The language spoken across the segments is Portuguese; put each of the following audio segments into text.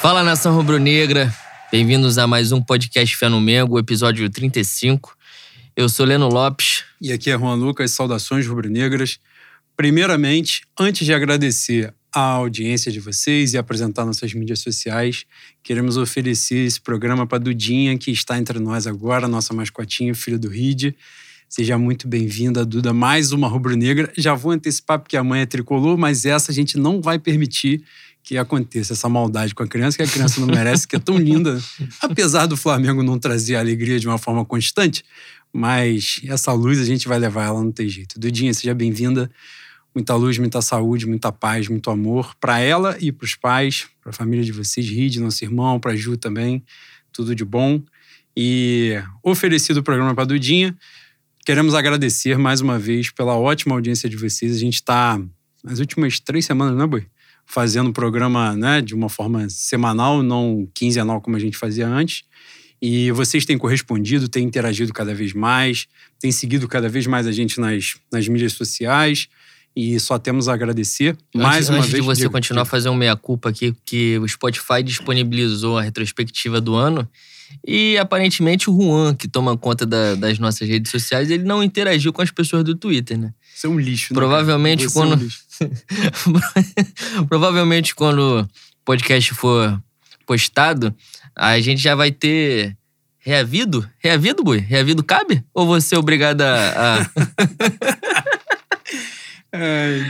Fala nação rubro-negra, bem-vindos a mais um podcast Fé no Mengo, episódio 35. Eu sou Leno Lopes. E aqui é Juan Lucas, saudações rubro-negras. Primeiramente, antes de agradecer a audiência de vocês e apresentar nossas mídias sociais, queremos oferecer esse programa para Dudinha, que está entre nós agora, nossa mascotinha, filho do Ride. Seja muito bem-vinda, Duda, mais uma rubro-negra. Já vou antecipar porque a mãe é tricolor, mas essa a gente não vai permitir que aconteça essa maldade com a criança, que a criança não merece, que é tão linda. Apesar do Flamengo não trazer alegria de uma forma constante, mas essa luz a gente vai levar ela, não tem jeito. Dudinha, seja bem-vinda. Muita luz, muita saúde, muita paz, muito amor para ela e para os pais, para a família de vocês, Ride, nosso irmão, para Ju também. Tudo de bom. E oferecido o programa para Dudinha, queremos agradecer mais uma vez pela ótima audiência de vocês. A gente está nas últimas três semanas, né, Boi? Fazendo o programa né, de uma forma semanal, não quinzenal como a gente fazia antes. E vocês têm correspondido, têm interagido cada vez mais, têm seguido cada vez mais a gente nas, nas mídias sociais. E só temos a agradecer. Mais antes, uma antes vez. de você Diego, continuar que- fazer um meia-culpa aqui, que o Spotify disponibilizou a retrospectiva do ano. E aparentemente o Juan, que toma conta da- das nossas redes sociais, ele não interagiu com as pessoas do Twitter, né? Você é um lixo, né? Provavelmente? Você é um quando- lixo. Provavelmente quando o podcast for postado, a gente já vai ter reavido. Reavido, Bui? Reavido cabe? Ou você é obrigado a- a... Ai,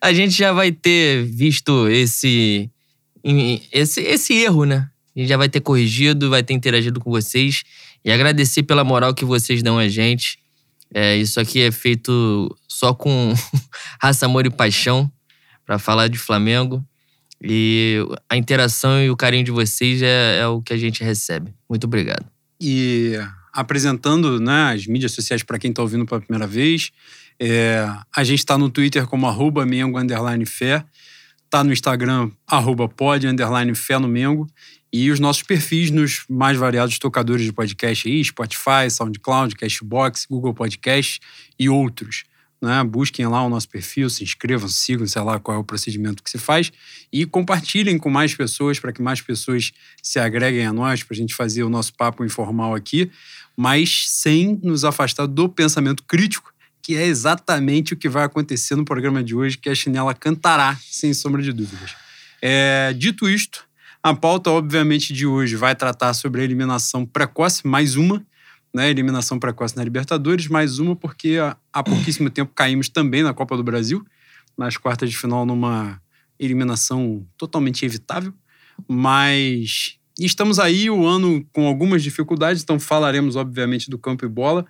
a gente já vai ter visto esse, esse, esse erro, né? A gente já vai ter corrigido, vai ter interagido com vocês e agradecer pela moral que vocês dão a gente. É, isso aqui é feito só com raça, amor e paixão para falar de Flamengo. E a interação e o carinho de vocês é, é o que a gente recebe. Muito obrigado. E apresentando né, as mídias sociais para quem está ouvindo pela primeira vez, é, a gente está no Twitter como arroba Mengo underline fé, está no Instagram arroba pod underline fé no Mengo e os nossos perfis nos mais variados tocadores de podcast aí, Spotify, SoundCloud, Cashbox, Google Podcast e outros. Né? Busquem lá o nosso perfil, se inscrevam, sigam, sei lá qual é o procedimento que se faz e compartilhem com mais pessoas para que mais pessoas se agreguem a nós para a gente fazer o nosso papo informal aqui, mas sem nos afastar do pensamento crítico, que é exatamente o que vai acontecer no programa de hoje, que a Chinela cantará, sem sombra de dúvidas. É, dito isto, a pauta, obviamente, de hoje vai tratar sobre a eliminação precoce, mais uma, né? Eliminação precoce na Libertadores, mais uma, porque há- pouquíssimo tempo caímos também na Copa do Brasil, nas quartas de final, numa eliminação totalmente evitável, mas estamos aí o ano com algumas dificuldades, então falaremos, obviamente, do campo e bola,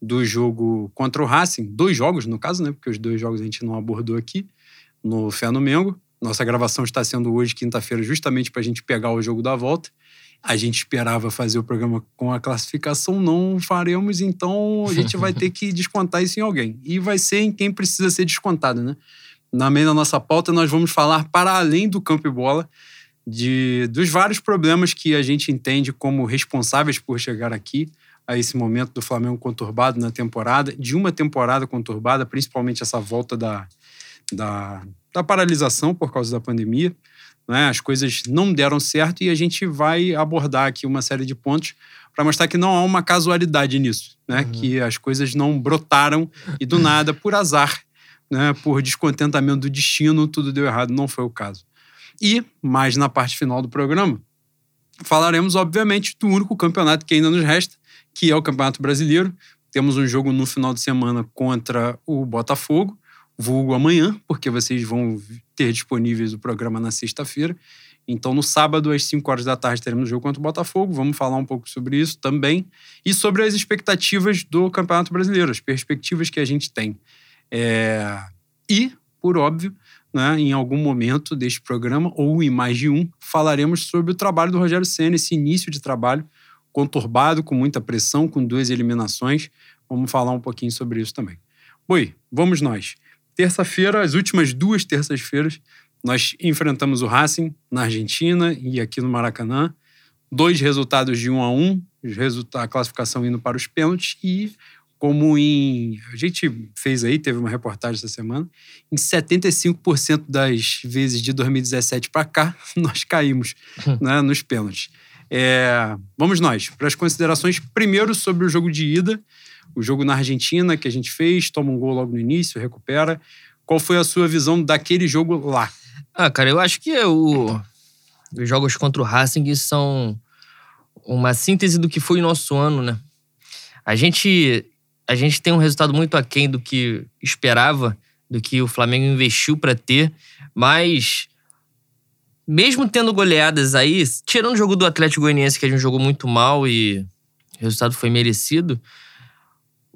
do jogo contra o Racing, dois jogos, no caso, né? Porque os dois jogos a gente não abordou aqui, no Fé no Mengo. Nossa gravação está sendo hoje, quinta-feira, justamente para a gente pegar o jogo da volta. A gente esperava fazer o programa com a classificação, não faremos, então a gente vai ter que descontar isso em alguém. E vai ser em quem precisa ser descontado, né? Na meio da nossa pauta, nós vamos falar, para além do campo e bola, de, dos vários problemas que a gente entende como responsáveis por chegar aqui, a esse momento do Flamengo conturbado na temporada, de uma temporada conturbada, principalmente essa volta da, da, da paralisação por causa da pandemia. Né? As coisas não deram certo e a gente vai abordar aqui uma série de pontos para mostrar que não há uma casualidade nisso, né? Uhum. que as coisas não brotaram e do nada, por azar, né? por descontentamento do destino, tudo deu errado. Não foi o caso. E, mais na parte final do programa, falaremos, obviamente, do único campeonato que ainda nos resta, que é o Campeonato Brasileiro. Temos um jogo no final de semana contra o Botafogo, vulgo amanhã, porque vocês vão ter disponíveis o programa na sexta-feira. Então, no sábado, às 5 horas da tarde, teremos o jogo contra o Botafogo. Vamos falar um pouco sobre isso também. E sobre as expectativas do Campeonato Brasileiro, as perspectivas que a gente tem. É, E, por óbvio, né, em algum momento deste programa, ou em mais de um, falaremos sobre o trabalho do Rogério Senna, esse início de trabalho conturbado, com muita pressão, com duas eliminações. Vamos falar um pouquinho sobre isso também. Boi, vamos nós. Terça-feira, as últimas duas terças-feiras, nós enfrentamos o Racing na Argentina e aqui no Maracanã. Dois resultados de um a um, a classificação indo para os pênaltis e como em. A gente fez aí, teve uma reportagem essa semana, em 75% das vezes de 2017 para cá, nós caímos né, nos pênaltis. É, vamos nós, para as considerações, primeiro sobre o jogo de ida, o jogo na Argentina que a gente fez, toma um gol logo no início, recupera. Qual foi a sua visão daquele jogo lá? Ah, cara, eu acho que o, os jogos contra o Racing são uma síntese do que foi o nosso ano, né? A gente a gente tem um resultado muito aquém do que esperava, do que o Flamengo investiu para ter, mas mesmo tendo goleadas aí, tirando o jogo do Atlético Goianiense, que a gente jogou muito mal e o resultado foi merecido,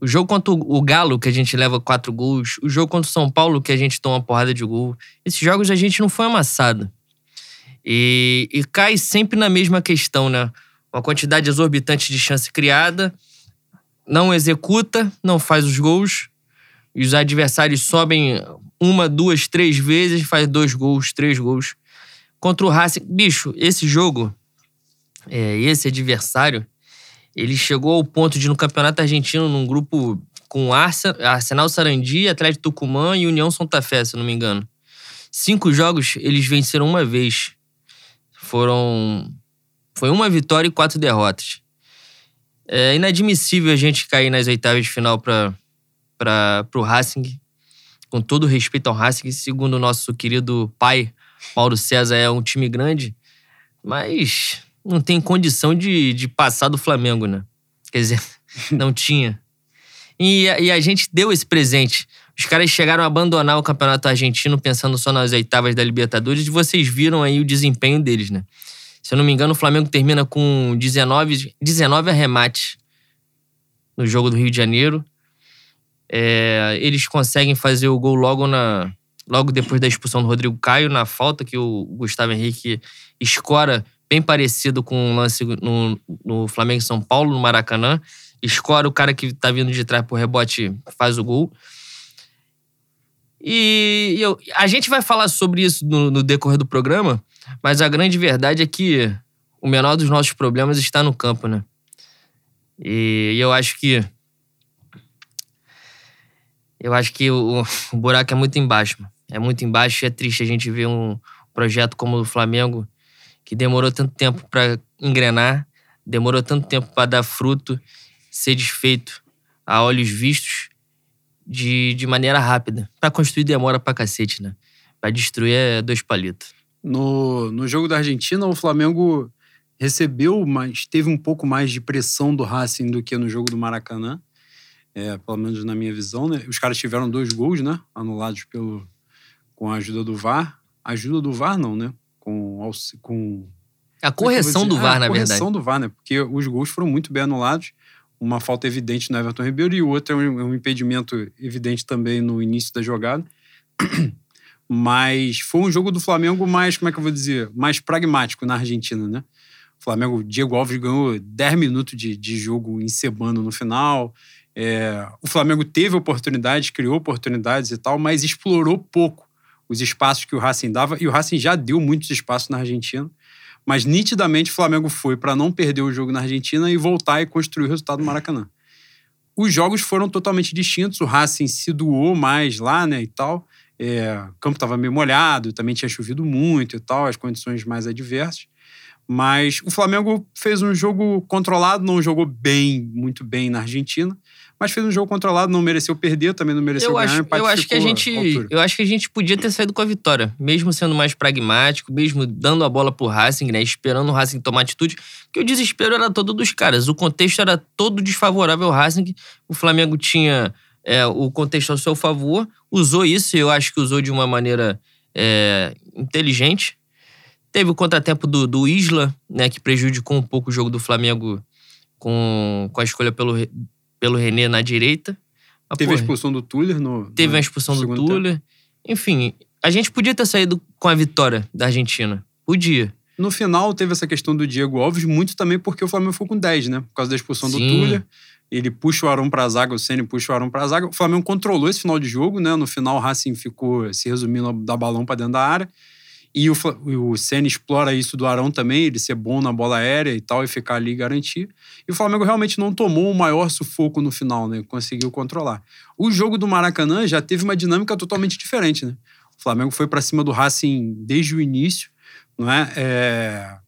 o jogo contra o Galo, que a gente leva quatro gols, o jogo contra o São Paulo, que a gente toma uma porrada de gol, esses jogos a gente não foi amassado. E, e cai sempre na mesma questão, né? Uma quantidade exorbitante de chance criada, não executa, não faz os gols. E os adversários sobem uma, duas, três vezes, faz dois gols, três gols. Contra o Racing, bicho, esse jogo, é, esse adversário, ele chegou ao ponto de, no Campeonato Argentino, num grupo com Arsenal Sarandi, Atlético Tucumã e União Santa Fé, se não me engano. Cinco jogos, eles venceram uma vez. Foram. Foi uma vitória e quatro derrotas. É inadmissível a gente cair nas oitavas de final para o Racing. Com todo respeito ao Racing, segundo o nosso querido pai, Mauro César, é um time grande, mas não tem condição de, de passar do Flamengo, né? Quer dizer, não tinha. E, e a gente deu esse presente. Os caras chegaram a abandonar o campeonato argentino pensando só nas oitavas da Libertadores e vocês viram aí o desempenho deles, né? Se eu não me engano, o Flamengo termina com 19, 19 arremates no jogo do Rio de Janeiro. É, eles conseguem fazer o gol logo, na, logo depois da expulsão do Rodrigo Caio, na falta que o Gustavo Henrique escora, bem parecido com o lance no, no Flamengo São Paulo, no Maracanã. Escora o cara que tá vindo de trás pro rebote, faz o gol. E eu, a gente vai falar sobre isso no, no decorrer do programa, mas a grande verdade é que o menor dos nossos problemas está no campo, né? E, eu acho que. Eu acho que o, o buraco é muito embaixo. É muito embaixo e é triste a gente ver um projeto como o do Flamengo, que demorou tanto tempo para engrenar, demorou tanto tempo para dar fruto, ser desfeito a olhos vistos de, de maneira rápida. Para construir demora pra cacete, né? Pra destruir é dois palitos. No, no jogo da Argentina, o Flamengo recebeu, mas teve um pouco mais de pressão do Racing do que no jogo do Maracanã. É, pelo menos na minha visão, né? Os caras tiveram dois gols, né? Anulados pelo, com a ajuda do VAR. Ajuda do VAR, não, né? Com. com a correção do VAR, ah, na verdade. A correção do VAR, né? Porque os gols foram muito bem anulados. Uma falta evidente no Everton Ribeiro e o outro é um, é um impedimento evidente também no início da jogada. Mas foi um jogo do Flamengo mais, como é que eu vou dizer, mais pragmático na Argentina, né? O Flamengo, Diego Alves ganhou 10 minutos de, de jogo encebando no final. É, o Flamengo teve oportunidades, criou oportunidades e tal, mas explorou pouco os espaços que o Racing dava. E o Racing já deu muitos espaços na Argentina. Mas nitidamente o Flamengo foi para não perder o jogo na Argentina e voltar e construir o resultado no Maracanã. Os jogos foram totalmente distintos. O Racing se doou mais lá, né, e tal. É, o campo estava meio molhado, também tinha chovido muito e tal, as condições mais adversas. Mas o Flamengo fez um jogo controlado, não jogou bem, muito bem na Argentina, mas fez um jogo controlado, não mereceu perder, também não mereceu eu ganhar. Acho, eu acho que a gente, eu acho que a gente podia ter saído com a vitória, mesmo sendo mais pragmático, mesmo dando a bola pro Racing, né, esperando o Racing tomar atitude, que o desespero era todo dos caras, o contexto era todo desfavorável ao Racing, o Flamengo tinha é, o contexto ao seu favor, usou isso, e eu acho que usou de uma maneira é, inteligente. Teve o contratempo do, do Isla, né, que prejudicou um pouco o jogo do Flamengo com, com a escolha pelo, pelo René na direita. Mas, teve porra, a expulsão do Tuller no. Teve a expulsão do Tuller. Tempo. Enfim, a gente podia ter saído com a vitória da Argentina. Podia. No final, teve essa questão do Diego Alves, muito também porque o Flamengo ficou com 10, né? Por causa da expulsão Sim. do Tuller ele puxa o Arão para a zaga, o Ceni puxa o Arão para a zaga. O Flamengo controlou esse final de jogo, né? No final, o Racing ficou se resumindo, dar balão para dentro da área. E o, o Senna explora isso do Arão também, ele ser bom na bola aérea e tal, e ficar ali e garantir. E o Flamengo realmente não tomou o maior sufoco no final, né? Conseguiu controlar. O jogo do Maracanã já teve uma dinâmica totalmente diferente, né? O Flamengo foi para cima do Racing desde o início, não é? é?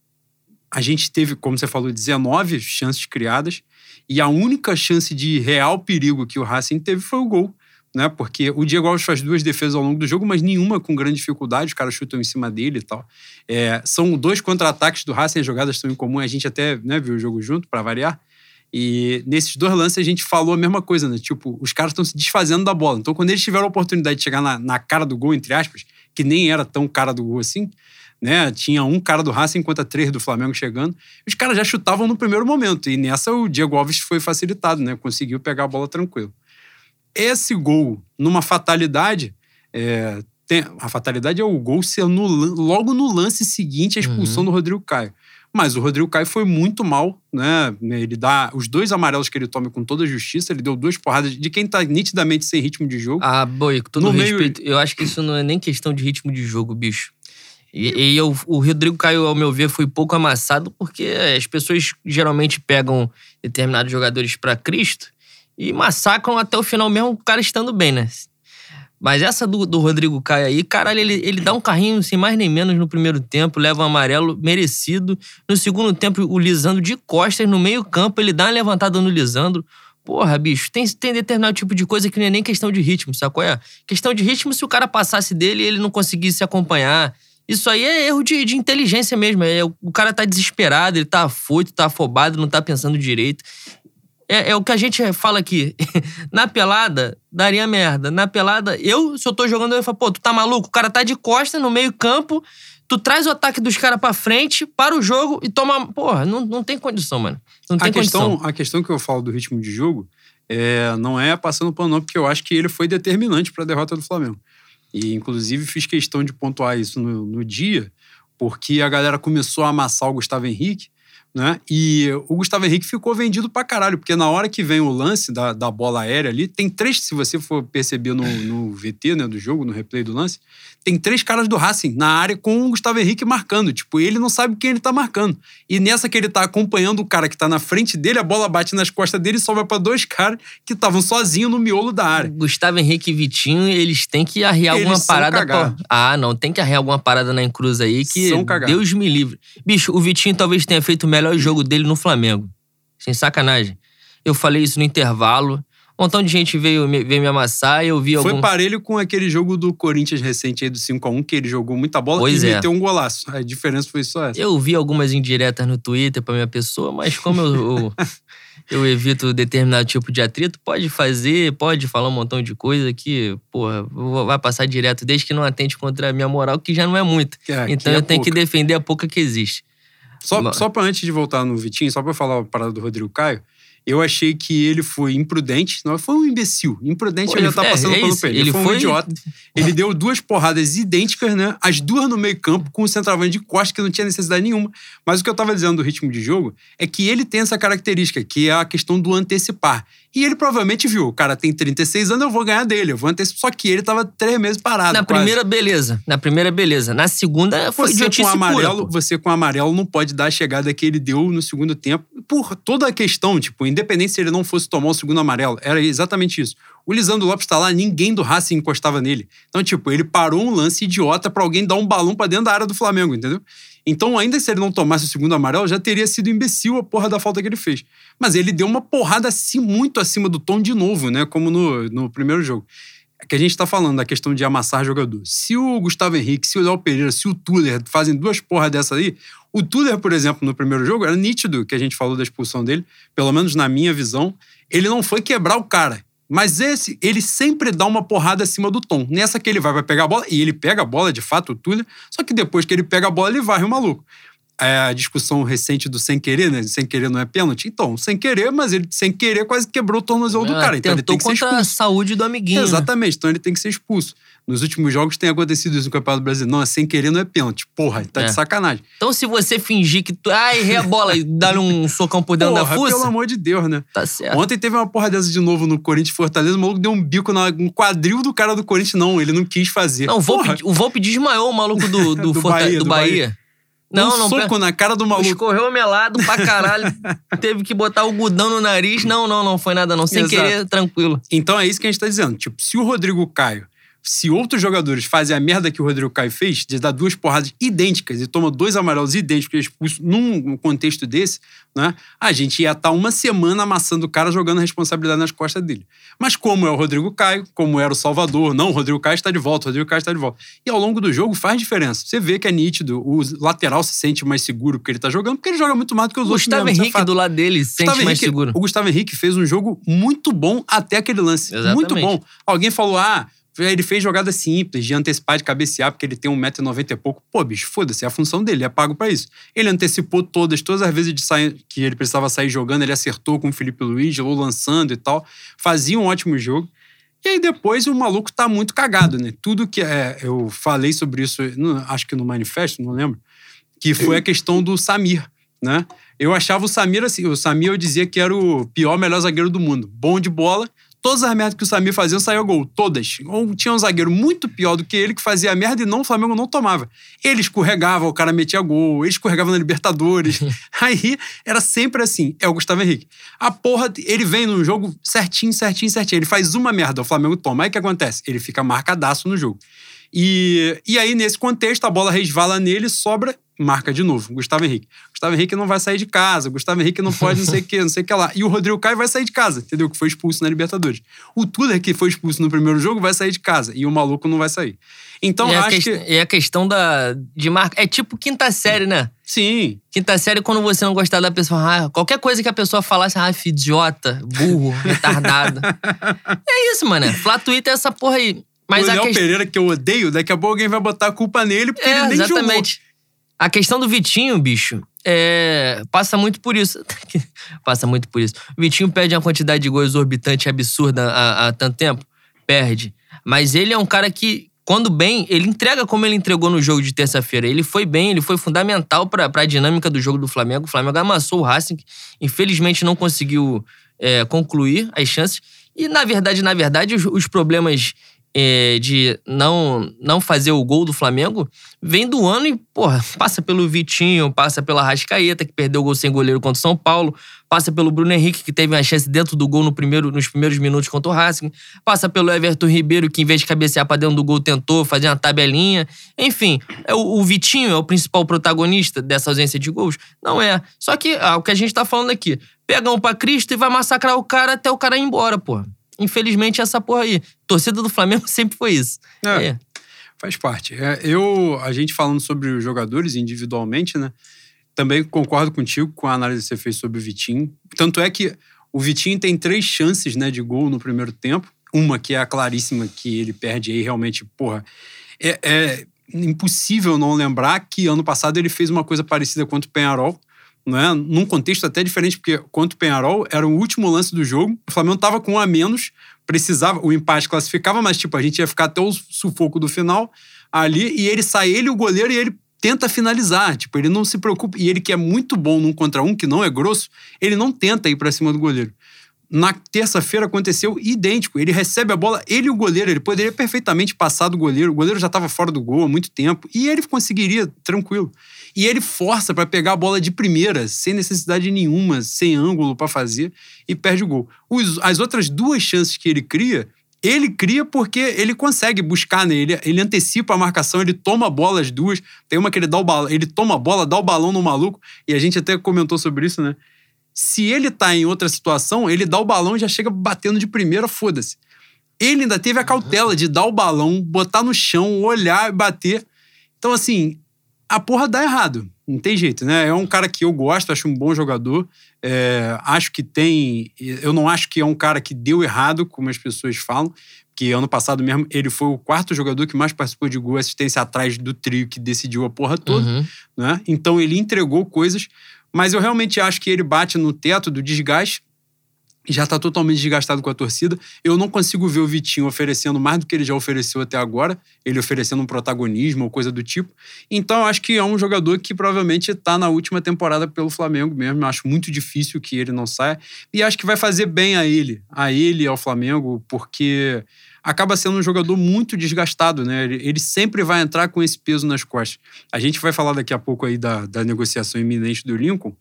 A gente teve, como você falou, 19 chances criadas, e a única chance de real perigo que o Racing teve foi o gol né? Porque o Diego Alves faz duas defesas ao longo do jogo, mas nenhuma com grande dificuldade, os caras chutam em cima dele e tal. É, são dois contra-ataques do Racing, as jogadas estão em comum, a gente até né, viu o jogo junto, para variar. E nesses dois lances a gente falou a mesma coisa, né? Tipo, os caras estão se desfazendo da bola. Então, quando eles tiveram a oportunidade de chegar na, na cara do gol, entre aspas, que nem era tão cara do gol assim, né? Tinha um cara do Racing enquanto três do Flamengo chegando. Os caras já chutavam no primeiro momento. E nessa o Diego Alves foi facilitado, né? Conseguiu pegar a bola tranquilo esse gol numa fatalidade. É, tem, a fatalidade é o gol ser no, logo no lance seguinte a expulsão uhum. do Rodrigo Caio. Mas o Rodrigo Caio foi muito mal, né? Ele dá os dois amarelos que ele toma com toda a justiça, ele deu duas porradas de quem tá nitidamente sem ritmo de jogo. Ah, boi, com todo no respeito, meio... eu acho que isso não é nem questão de ritmo de jogo, bicho. E, e eu, o Rodrigo Caio, ao meu ver, foi pouco amassado porque as pessoas geralmente pegam determinados jogadores para Cristo e massacram até o final mesmo o cara estando bem, né? Mas essa do, do Rodrigo Caio aí, caralho, ele, ele dá um carrinho sem mais nem menos no primeiro tempo, leva um amarelo merecido. No segundo tempo, o Lisandro de costas, no meio campo, ele dá uma levantada no Lisandro. Porra, bicho, tem, tem determinado tipo de coisa que não é nem questão de ritmo, sacou? É questão de ritmo, se o cara passasse dele e ele não conseguisse acompanhar. Isso aí é erro de, de inteligência mesmo. É, o cara tá desesperado, ele tá afoito, tá afobado, não tá pensando direito. É, é, o que a gente fala aqui. Na pelada, daria merda. Na pelada, eu, se eu tô jogando, eu falo, pô, tu tá maluco? O cara tá de costa no meio-campo, tu traz o ataque dos caras pra frente, para o jogo e toma. Porra, não, não tem condição, mano. Não tem a questão, condição. A questão que eu falo do ritmo de jogo é, não é passando pano, não, porque eu acho que ele foi determinante para a derrota do Flamengo. E, inclusive, fiz questão de pontuar isso no, no dia, porque a galera começou a amassar o Gustavo Henrique né? E o Gustavo Henrique ficou vendido pra caralho, porque na hora que vem o lance da, da bola aérea ali, tem três, se você for perceber no, no VT né, do jogo, no replay do lance, tem três caras do Racing na área com o Gustavo Henrique marcando. Tipo, ele não sabe quem ele tá marcando. E nessa que ele tá acompanhando o cara que tá na frente dele, a bola bate nas costas dele e sobra pra dois caras que estavam sozinhos no miolo da área. Gustavo Henrique e Vitinho, eles têm que arriar eles alguma parada. Pra... Ah, não, tem que arriar alguma parada na encruz aí que Deus me livre. Bicho, o Vitinho talvez tenha feito o melhor jogo dele no Flamengo. Sem sacanagem. Eu falei isso no intervalo. Um montão de gente veio, veio me amassar eu vi algum... Foi parelho com aquele jogo do Corinthians recente aí do 5x1, que ele jogou muita bola pois e é. meteu um golaço. A diferença foi só essa. Eu vi algumas indiretas no Twitter pra minha pessoa, mas como eu, eu, eu, evito determinado tipo de atrito, pode fazer, pode falar um montão de coisa que, porra, vai passar direto, desde que não atente contra a minha moral, que já não é muito. É, então é eu tenho que defender a pouca que existe. Só, só pra antes de voltar no Vitinho, só pra falar a parada do Rodrigo Caio, eu achei que ele foi imprudente. Não, foi um imbecil. Imprudente Pô, ele, já tá é, passando é, pano pra ele. Ele, foi, foi um idiota. Ele deu duas porradas idênticas, né? As duas no meio-campo, com o centroavante de costa, que não tinha necessidade nenhuma. Mas o que eu tava dizendo do ritmo de jogo é que ele tem essa característica, que é a questão do antecipar. E ele provavelmente viu, o cara tem 36 anos, eu vou ganhar dele, eu vou antecipar. Só que ele tava três meses parado. Na quase. primeira, beleza. Na primeira, beleza. Na segunda, foi você com amarelo, pura, Você com amarelo não pode dar a chegada que ele deu no segundo tempo. Por toda a questão, tipo, independente se ele não fosse tomar o segundo amarelo, era exatamente isso. O Lisandro Lopes tá lá, ninguém do Racing encostava nele. Então, tipo, ele parou um lance idiota para alguém dar um balão para dentro da área do Flamengo, entendeu? Então, ainda se ele não tomasse o segundo amarelo, já teria sido imbecil a porra da falta que ele fez. Mas ele deu uma porrada assim, muito acima do tom de novo, né? Como no, no primeiro jogo. É que a gente tá falando da questão de amassar jogador. Se o Gustavo Henrique, se o Léo Pereira, se o Tuller fazem duas porras dessa aí, o Tuller, por exemplo, no primeiro jogo, era nítido que a gente falou da expulsão dele, pelo menos na minha visão, ele não foi quebrar o cara. Mas esse, ele sempre dá uma porrada acima do tom. Nessa que ele vai, vai pegar a bola, e ele pega a bola, de fato, o Túlio, só que depois que ele pega a bola, ele varre o maluco. É, a discussão recente do sem querer, né? Sem querer não é pênalti. Então, sem querer, mas ele sem querer quase quebrou o tornozelo do Ah, cara. Então ele tem que ser expulso. a saúde do amiguinho. né? Exatamente, então ele tem que ser expulso. Nos últimos jogos tem acontecido isso no Campeonato Brasileiro. Não, é sem querer, não é pênalti. Porra, tá É. de sacanagem. Então, se você fingir que tu. Ai, errei a bola e dar um socão por dentro Porra, da fuça, pelo amor de Deus, né? tá certo. Ontem teve uma porra dessa de novo no Corinthians Fortaleza. O maluco deu um bico no quadril do cara do Corinthians. Não, ele não quis fazer. Não, o Volpe, o Volpe desmaiou o maluco do, do, Do Forta- Bahia, do do Bahia. Não, um não. soco na cara do maluco. Escorreu melado pra caralho. teve que botar o gudão no nariz. Não, não, não foi nada, não. Sem Exato. querer, tranquilo. Então é isso que a gente tá dizendo. Tipo, se o Rodrigo Caio, se outros jogadores fazem a merda que o Rodrigo Caio fez, de dar duas porradas idênticas e toma dois amarelos idênticos expulso num contexto desse, né? A gente ia estar uma semana amassando o cara jogando a responsabilidade nas costas dele. Mas como é o Rodrigo Caio, como era o Salvador, não, o Rodrigo Caio está de volta, o Rodrigo Caio está de volta. E ao longo do jogo faz diferença. Você vê que é nítido, o lateral se sente mais seguro porque ele tá jogando, porque ele joga muito mais do que os Gustavo outros isso é Henrique do lado dele se sente Gustavo mais Henrique- seguro. O Gustavo Henrique fez um jogo muito bom até aquele lance. Exatamente. Muito bom. Alguém falou, ah, ele fez jogada simples, de antecipar, de cabecear, porque ele tem 1,90m e pouco. Pô, bicho, foda-se, é a função dele, é pago pra isso. Ele antecipou todas, todas as vezes de sair, que ele precisava sair jogando, ele acertou com o Felipe Luiz, ou lançando e tal. Fazia um ótimo jogo. E aí depois o maluco tá muito cagado, né? Tudo que é, eu falei sobre isso, acho que no manifesto, não lembro, que foi a questão do Samir, né? Eu achava o Samir assim, o Samir eu dizia que era o pior, melhor zagueiro do mundo. Bom de bola, todas as merdas que o Samir fazia saía gol, todas. Ou tinha um zagueiro muito pior do que ele que fazia merda e não, o Flamengo não tomava. Ele escorregava, o cara metia gol, ele escorregava na Libertadores. Aí era sempre assim, é o Gustavo Henrique. A porra, ele vem num jogo certinho, certinho, certinho. Ele faz uma merda, o Flamengo toma. Aí o que acontece? Ele fica marcadaço no jogo. E, e aí, nesse contexto, a bola resvala nele, sobra, marca de novo. Gustavo Henrique. Gustavo Henrique não vai sair de casa. Gustavo Henrique não pode não sei o que, não sei o que lá. E o Rodrigo Caio vai sair de casa, entendeu? Que foi expulso na Libertadores. O Tuller, que foi expulso no primeiro jogo, vai sair de casa. E o maluco não vai sair. Então, e, acho que. e a questão da, de marca. É tipo quinta série, né? Sim. Quinta série, quando você não gostar da pessoa, ah, qualquer coisa que a pessoa falasse, ah, idiota, burro, retardado. é isso, mano. Flá Twitter é essa porra aí. Mas o Léo questão. Pereira, que eu odeio, daqui a pouco alguém vai botar a culpa nele porque É, ele nem jogou. A questão do Vitinho, bicho, é, passa muito por isso. passa muito por isso. O Vitinho perde uma quantidade de gols exorbitante, absurda há, há tanto tempo. Perde. Mas ele é um cara que, quando bem, ele entrega como ele entregou no jogo de terça-feira. Ele foi bem, ele foi fundamental para a dinâmica do jogo do Flamengo. O Flamengo amassou o Racing, infelizmente não conseguiu é, concluir as chances. E, na verdade, na verdade, os, os problemas é, de não, não fazer o gol do Flamengo vem do ano e, porra, passa pelo Vitinho, passa pela Rascaeta, que perdeu o gol sem goleiro contra o São Paulo, passa pelo Bruno Henrique, que teve uma chance dentro do gol no primeiro, nos primeiros minutos contra o Racing, passa pelo Everton Ribeiro, que em vez de cabecear pra dentro do gol tentou fazer uma tabelinha. Enfim, é o, o Vitinho é o principal protagonista dessa ausência de gols? Não é. Só que ah, o que a gente tá falando aqui, pega um pra Cristo e vai massacrar o cara até o cara ir embora, porra. Infelizmente, essa porra aí. Torcida do Flamengo sempre foi isso. É. É. Faz parte. É, eu, a gente falando sobre os jogadores individualmente, né? Também concordo contigo com a análise que você fez sobre o Vitinho. Tanto é que o Vitinho tem três chances né, de gol no primeiro tempo. Uma que é a claríssima que ele perde aí, realmente, porra. É, é impossível não lembrar que ano passado ele fez uma coisa parecida contra o Penharol. Né? Num contexto até diferente, porque contra o Penharol era o último lance do jogo. O Flamengo tava com um a menos, precisava, o empate classificava, mas tipo, a gente ia ficar até o sufoco do final ali, e ele sai, ele, o goleiro, e ele tenta finalizar. Tipo, ele não se preocupa. E ele que é muito bom num contra um, que não é grosso, ele não tenta ir pra cima do goleiro. Na terça-feira aconteceu idêntico. Ele recebe a bola, ele e o goleiro. Ele poderia perfeitamente passar do goleiro. O goleiro já estava fora do gol há muito tempo. E ele conseguiria, tranquilo. E ele força para pegar a bola de primeira, sem necessidade nenhuma, sem ângulo para fazer, e perde o gol. Os- as outras duas chances que ele cria, ele cria porque ele consegue buscar, né? Ele, ele antecipa a marcação, ele toma a bola as duas. Tem uma que ele dá o balão, ele toma a bola, dá o balão no maluco, e a gente até comentou sobre isso, né? Se ele tá em outra situação, ele dá o balão e já chega batendo de primeira, foda-se. Ele ainda teve a cautela de dar o balão, botar no chão, olhar e bater. Então, assim, a porra dá errado. Não tem jeito, né? É um cara que eu gosto, acho um bom jogador. É, acho que tem. Eu não acho que é um cara que deu errado, como as pessoas falam, que ano passado mesmo ele foi o quarto jogador que mais participou de gol assistência atrás do trio que decidiu a porra toda, uhum. né? Então ele entregou coisas, mas eu realmente acho que ele bate no teto do desgaste já está totalmente desgastado com a torcida. Eu não consigo ver o Vitinho oferecendo mais do que ele já ofereceu até agora, ele oferecendo um protagonismo ou coisa do tipo. Então, acho que é um jogador que provavelmente está na última temporada pelo Flamengo mesmo. Acho muito difícil que ele não saia. E acho que vai fazer bem a ele, a ele ao Flamengo, porque acaba sendo um jogador muito desgastado, né? Ele, sempre vai entrar com esse peso nas costas. A gente vai falar daqui a pouco aí da, da negociação iminente do Lincoln.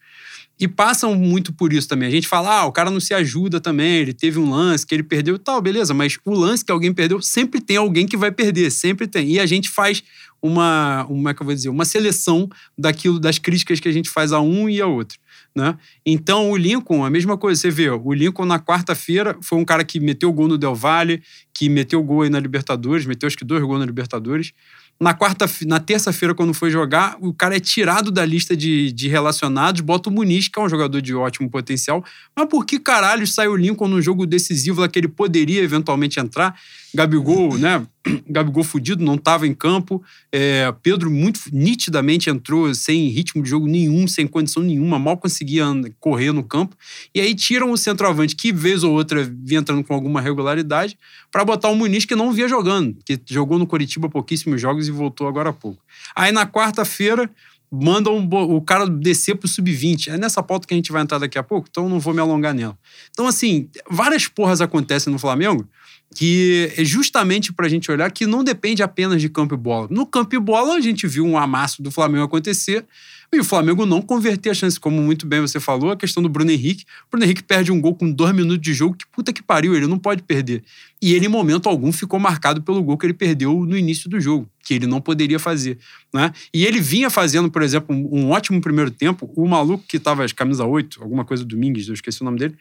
E passam muito por isso também. A gente fala, ah, o cara não se ajuda também, ele teve um lance que ele perdeu tal, beleza, mas o lance que alguém perdeu, sempre tem alguém que vai perder, sempre tem. E a gente faz uma, uma é que eu vou dizer, uma seleção daquilo, das críticas que a gente faz a um e a outro. Né? Então, o Lincoln, a mesma coisa, você vê, o Lincoln na quarta-feira foi um cara que meteu gol no Del Valle, que meteu gol aí na Libertadores, meteu acho que dois gols na Libertadores. Na quarta, na terça-feira, quando foi jogar, o cara é tirado da lista de, de relacionados, bota o Muniz, que é um jogador de ótimo potencial. Mas por que caralho saiu o Lincoln num jogo decisivo lá que ele poderia eventualmente entrar? Gabigol, né? Gabigol fudido, não estava em campo. É, Pedro muito nitidamente entrou sem ritmo de jogo nenhum, sem condição nenhuma, mal conseguia correr no campo. E aí tiram o centroavante, que vez ou outra vinha entrando com alguma regularidade, para botar o Muniz, que não via jogando, que jogou no Coritiba pouquíssimos jogos e voltou agora há pouco. Aí na quarta-feira mandam o cara descer pro sub-20. É nessa pauta que a gente vai entrar daqui a pouco, então não vou me alongar nela. Então, assim, várias porras acontecem no Flamengo que é justamente para a gente olhar que não depende apenas de campo e bola. No campo e bola, a gente viu um amasso do Flamengo acontecer e o Flamengo não converter a chance, como muito bem você falou, a questão do Bruno Henrique. O Bruno Henrique perde um gol com dois minutos de jogo, que puta que pariu, ele não pode perder. E ele, em momento algum, ficou marcado pelo gol que ele perdeu no início do jogo, que ele não poderia fazer. Né? E ele vinha fazendo, por exemplo, um, ótimo primeiro tempo. O maluco que estava camisa 8, alguma coisa Domingues, eu esqueci o nome dele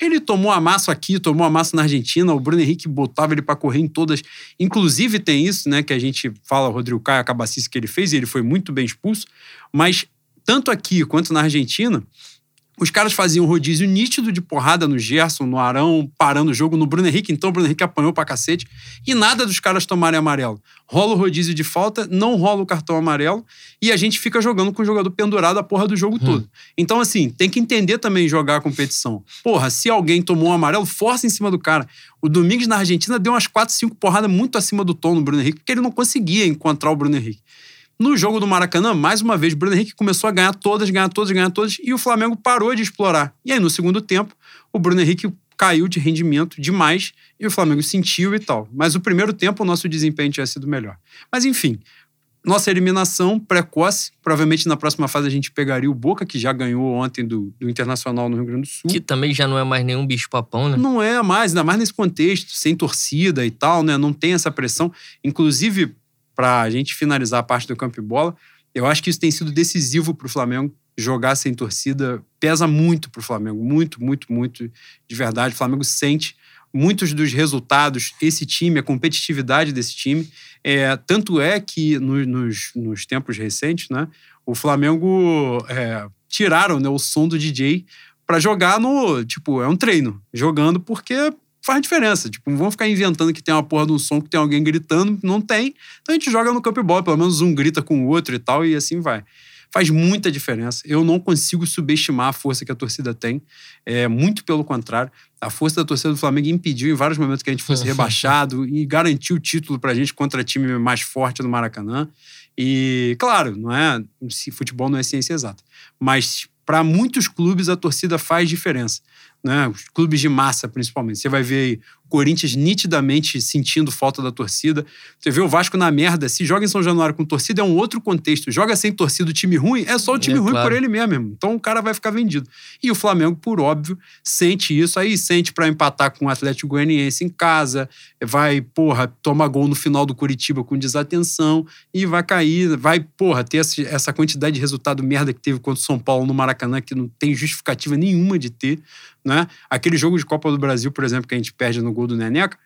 ele tomou amasso aqui, tomou amasso na Argentina, o Bruno Henrique botava ele para correr em todas. Inclusive tem isso, né, que a gente fala, o Rodrigo Caio, a cabacice que ele fez, e ele foi muito bem expulso, mas tanto aqui quanto na Argentina, os caras faziam um rodízio nítido de porrada no Gerson, no Arão, parando o jogo no Bruno Henrique. Então o Bruno Henrique apanhou pra cacete. E nada dos caras tomarem amarelo. Rola o rodízio de falta, não rola o cartão amarelo. E a gente fica jogando com o jogador pendurado a porra do jogo hum. todo. Então, assim, tem que entender também jogar a competição. Porra, se alguém tomou um amarelo, força em cima do cara. O Domingos na Argentina deu umas 4, 5 porradas muito acima do tom no Bruno Henrique, porque ele não conseguia encontrar o Bruno Henrique. No jogo do Maracanã, mais uma vez, o Bruno Henrique começou a ganhar todas, ganhar todas, ganhar todas, e o Flamengo parou de explorar. E aí, no segundo tempo, o Bruno Henrique caiu de rendimento demais e o Flamengo sentiu e tal. Mas o primeiro tempo, o nosso desempenho tinha sido melhor. Mas enfim, nossa eliminação precoce. Provavelmente na próxima fase a gente pegaria o Boca, que já ganhou ontem do, do Internacional no Rio Grande do Sul. Que também já não é mais nenhum bicho-papão, né? Não é mais, ainda mais nesse contexto, sem torcida e tal, né? Não tem essa pressão. Inclusive, para a gente finalizar a parte do campo e bola, eu acho que isso tem sido decisivo para o Flamengo. Jogar sem torcida pesa muito para o Flamengo, muito, muito, muito de verdade. O Flamengo sente muitos dos resultados, esse time, a competitividade desse time. É, tanto é que no, nos, nos tempos recentes, né, o Flamengo é, tiraram né, o som do DJ para jogar no. Tipo, é um treino, jogando porque faz diferença. Tipo, não vão ficar inventando que tem uma porra de um som que tem alguém gritando. Não tem. Então a gente joga no campo bola, pelo menos um grita com o outro e tal, e assim vai. Faz muita diferença. Eu não consigo subestimar a força que a torcida tem. É, muito pelo contrário. A força da torcida do Flamengo impediu em vários momentos que a gente fosse rebaixado e garantiu o título pra gente contra time mais forte do Maracanã. E, claro, não é. Futebol não é ciência exata. Mas para muitos clubes a torcida faz diferença né? Os clubes de massa, principalmente. Você vai ver aí Corinthians nitidamente sentindo falta da torcida. Você vê o Vasco na merda. Se joga em São Januário com torcida, é um outro contexto. Joga sem torcida o time ruim, é só o time é, ruim claro. por ele mesmo, irmão. Então o cara vai ficar vendido. E o Flamengo, por óbvio, sente isso. Aí sente para empatar com o Atlético Goianiense em casa. Vai, porra, toma gol no final do Curitiba com desatenção e vai cair. Vai, porra, ter essa quantidade de resultado merda que teve contra o São Paulo no Maracanã, que não tem justificativa nenhuma de ter. Né? Aquele jogo de Copa do Brasil, por exemplo, que a gente perde no gol do Neneca,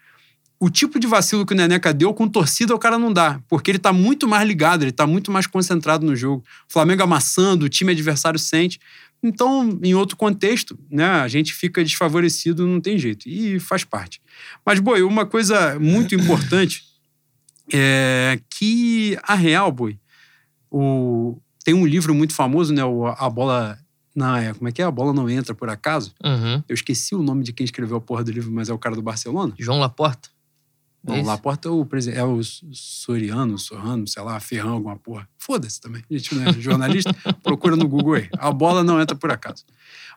o tipo de vacilo que o Neneca deu com torcida o cara não dá, porque ele tá muito mais ligado, ele tá muito mais concentrado no jogo. O Flamengo amassando, o time adversário sente. Então, em outro contexto, né, a gente fica desfavorecido, não tem jeito. E faz parte. Mas, boi, uma coisa muito importante é que a Real, boi, o, tem um livro muito famoso, né? O, a bola. Não, é, como é que é? A bola não entra por acaso. Uhum. Eu esqueci o nome de quem escreveu a porra do livro, mas é o cara do Barcelona. João Laporta? Não, Esse? Laporta é o, é o Soriano, Sorrano, sei lá, Ferrão, alguma porra. Foda-se também. A gente não é jornalista. procura no Google aí. A bola não entra por acaso.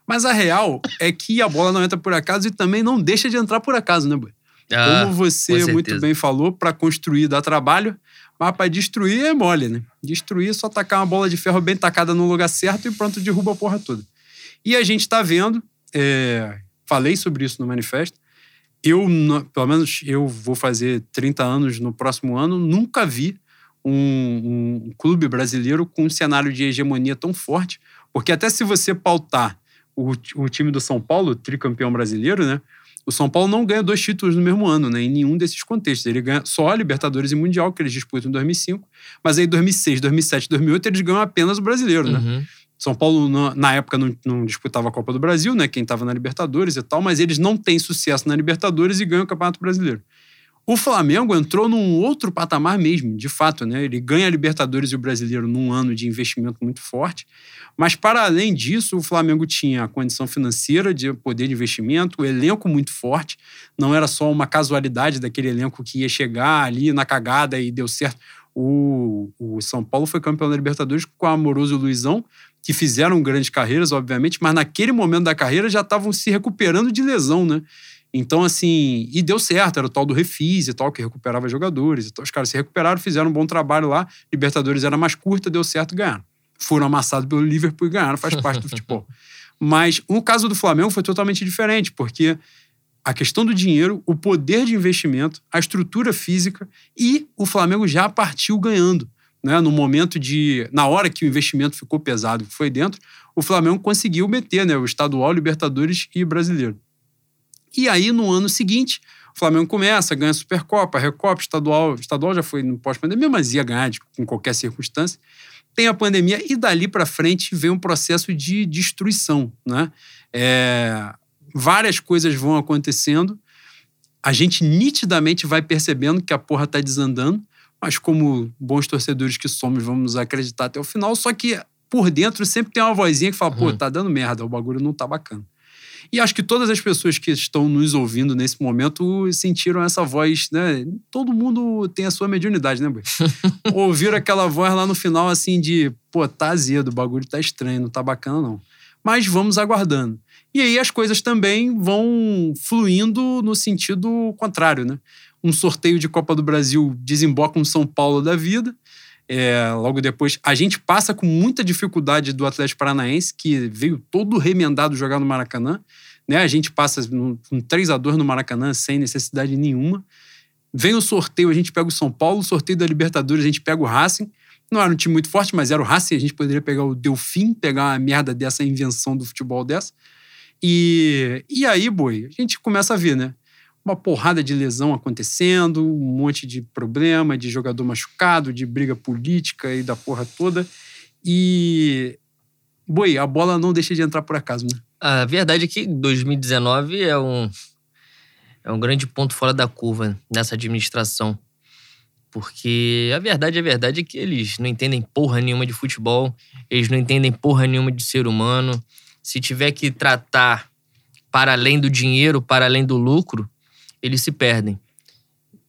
Mas a real é que a bola não entra por acaso e também não deixa de entrar por acaso, né, Boi? Ah, Como você muito bem falou, para construir dá trabalho, mas para destruir é mole, né? Destruir é só tacar uma bola de ferro bem tacada no lugar certo e pronto, derruba a porra toda. E a gente está vendo, é, falei sobre isso no manifesto, eu, pelo menos eu vou fazer 30 anos no próximo ano, nunca vi um, um clube brasileiro com um cenário de hegemonia tão forte, porque até se você pautar o, o time do São Paulo, tricampeão brasileiro, né? O São Paulo não ganha dois títulos no mesmo ano, né? Em nenhum desses contextos. Ele ganha só a Libertadores e Mundial, que eles disputam em 2005. Mas aí, 2006, 2007, 2008, eles ganham apenas o brasileiro, né? Uhum. São Paulo, na, na época, não, não disputava a Copa do Brasil, né? Quem estava na Libertadores e tal, mas eles não têm sucesso na Libertadores e ganham o Campeonato Brasileiro. O Flamengo entrou num outro patamar mesmo, de fato, né? Ele ganha a Libertadores e o Brasileiro num ano de investimento muito forte. Mas, para além disso, o Flamengo tinha a condição financeira de poder de investimento, o elenco muito forte. Não era só uma casualidade daquele elenco que ia chegar ali na cagada e deu certo. O, o São Paulo foi campeão da Libertadores com o Amoroso Luizão, que fizeram grandes carreiras, obviamente, mas naquele momento da carreira já estavam se recuperando de lesão, né? Então, assim, e deu certo, era o tal do Refis e tal, que recuperava jogadores. Então, os caras se recuperaram, fizeram um bom trabalho lá. Libertadores era mais curta, deu certo, ganharam. Foram amassados pelo Liverpool e ganharam, faz parte do futebol. Mas o caso do Flamengo foi totalmente diferente, porque a questão do dinheiro, o poder de investimento, a estrutura física e o Flamengo já partiu ganhando. Né? No momento de. Na hora que o investimento ficou pesado, que foi dentro, o Flamengo conseguiu meter né? o estadual, Libertadores e brasileiro. E aí, no ano seguinte, o Flamengo começa, ganha a Supercopa, Recopa, estadual. Estadual já foi no pós-pandemia, mas ia ganhar de, com qualquer circunstância. Tem a pandemia e dali para frente vem um processo de destruição. Né? É, várias coisas vão acontecendo. A gente nitidamente vai percebendo que a porra tá desandando, mas como bons torcedores que somos, vamos acreditar até o final. Só que por dentro sempre tem uma vozinha que fala: pô, Uhum. tá dando merda, o bagulho não tá bacana. E acho que todas as pessoas que estão nos ouvindo nesse momento sentiram essa voz, né? Todo mundo tem a sua mediunidade, né, Boi? Ouviram aquela voz lá no final, assim, de pô, tá azedo, o bagulho tá estranho, não tá bacana, não. Mas vamos aguardando. E aí as coisas também vão fluindo no sentido contrário, né? Um sorteio de Copa do Brasil desemboca um São Paulo da vida. É, logo depois, a gente passa com muita dificuldade do Atlético Paranaense, que veio todo remendado jogar no Maracanã. Né? A gente passa com 3 a 2 no Maracanã sem necessidade nenhuma. Vem o sorteio, a gente pega o São Paulo, o sorteio da Libertadores, a gente pega o Racing. Não era um time muito forte, mas era o Racing, a gente poderia pegar o Delfim, pegar uma merda dessa invenção do futebol dessa. E, e aí, boi, a gente começa a ver, né? Uma porrada de lesão acontecendo, um monte de problema, de jogador machucado, de briga política e da porra toda. E, boi, a bola não deixa de entrar por acaso, né? A verdade é que 2019 é um, é um grande ponto fora da curva nessa administração. Porque a verdade, a verdade é que eles não entendem porra nenhuma de futebol, eles não entendem porra nenhuma de ser humano. Se tiver que tratar para além do dinheiro, para além do lucro, eles se perdem.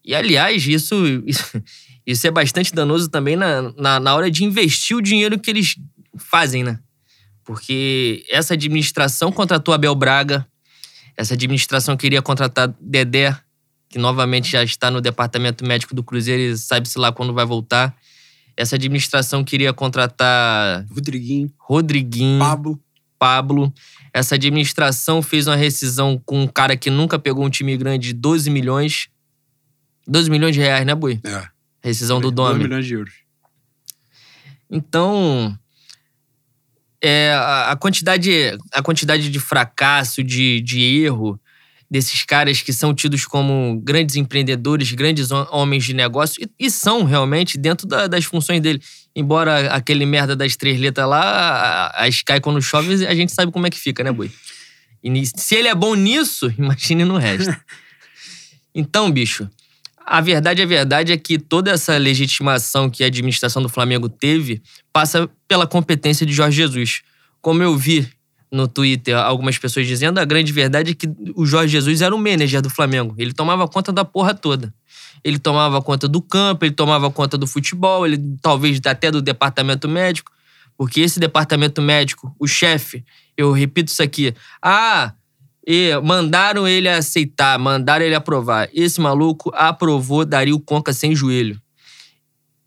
E, aliás, isso, isso, é bastante danoso também na, na, na hora de investir o dinheiro que eles fazem, né? Porque essa administração contratou Abel Braga, essa administração queria contratar Dedé, que novamente já está no departamento médico do Cruzeiro e sabe-se lá quando vai voltar. Essa administração queria contratar Rodriguinho, Rodriguinho, Pablo. Pablo. Essa administração fez uma rescisão com um cara que nunca pegou um time grande de 12 milhões. 12 milhões de reais, né, Bui? É. Rescisão do 2 Domi. milhões de euros. Então, é, a, a quantidade, a quantidade de fracasso, de, de erro, desses caras que são tidos como grandes empreendedores, grandes homens de negócio, e, e são realmente dentro da, das funções dele. Embora aquele merda das três letras lá, a, a Sky quando chove, a gente sabe como é que fica, né, Boi? E se ele é bom nisso, imagine no resto. Então, bicho, a verdade, a verdade é que toda essa legitimação que a administração do Flamengo teve passa pela competência de Jorge Jesus. Como eu vi no Twitter algumas pessoas dizendo, a grande verdade é que o Jorge Jesus era o manager do Flamengo. Ele tomava conta da porra toda. Ele tomava conta do campo, ele tomava conta do futebol, ele talvez até do departamento médico, porque esse departamento médico, o chefe, eu repito isso aqui, ah, e mandaram ele aceitar, mandaram ele aprovar. Esse maluco aprovou Dario Conca sem joelho.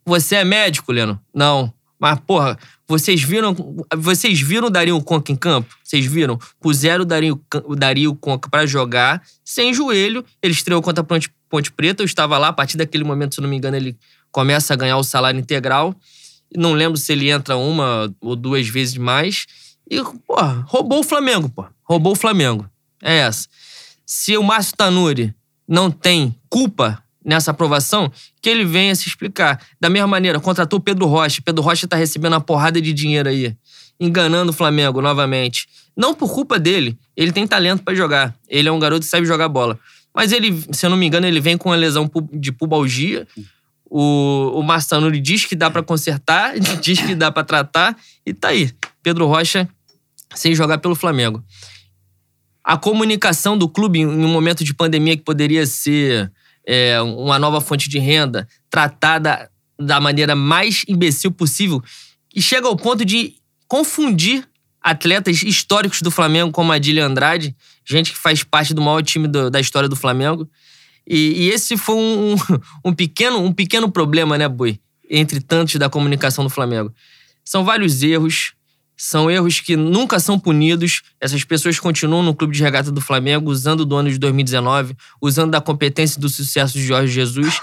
Você é médico, Leno? Não. Mas, porra, vocês viram, vocês viram o Dario Conca em campo? Vocês viram? Puseram o Dario, o Dario Conca para jogar sem joelho. Ele estreou contra a Ponte, Ponte Preta. Eu estava lá. A partir daquele momento, se não me engano, ele começa a ganhar o salário integral. Não lembro se ele entra uma ou duas vezes mais. E, porra, roubou o Flamengo, pô. Roubou o Flamengo. É essa. Se o Márcio Tanuri não tem culpa nessa aprovação, que ele venha se explicar. Da mesma maneira, contratou o Pedro Rocha. Pedro Rocha tá recebendo uma porrada de dinheiro aí, enganando o Flamengo novamente. Não por culpa dele, ele tem talento para jogar. Ele é um garoto que sabe jogar bola. Mas ele, se eu não me engano, ele vem com uma lesão de pubalgia. O, o Marçanuri diz que dá para consertar, diz que dá para tratar, e tá aí. Pedro Rocha sem jogar pelo Flamengo. A comunicação do clube em um momento de pandemia que poderia ser é, uma nova fonte de renda, tratada da maneira mais imbecil possível, e chega ao ponto de confundir atletas históricos do Flamengo, como Adílio Andrade, gente que faz parte do maior time do, da história do Flamengo. E, e esse foi um, um, pequeno, um pequeno problema, né, Boi? Entre tantos da comunicação do Flamengo. São vários erros, são erros que nunca são punidos. Essas pessoas continuam no clube de regata do Flamengo, usando do ano de 2019, usando da competência e do sucesso de Jorge Jesus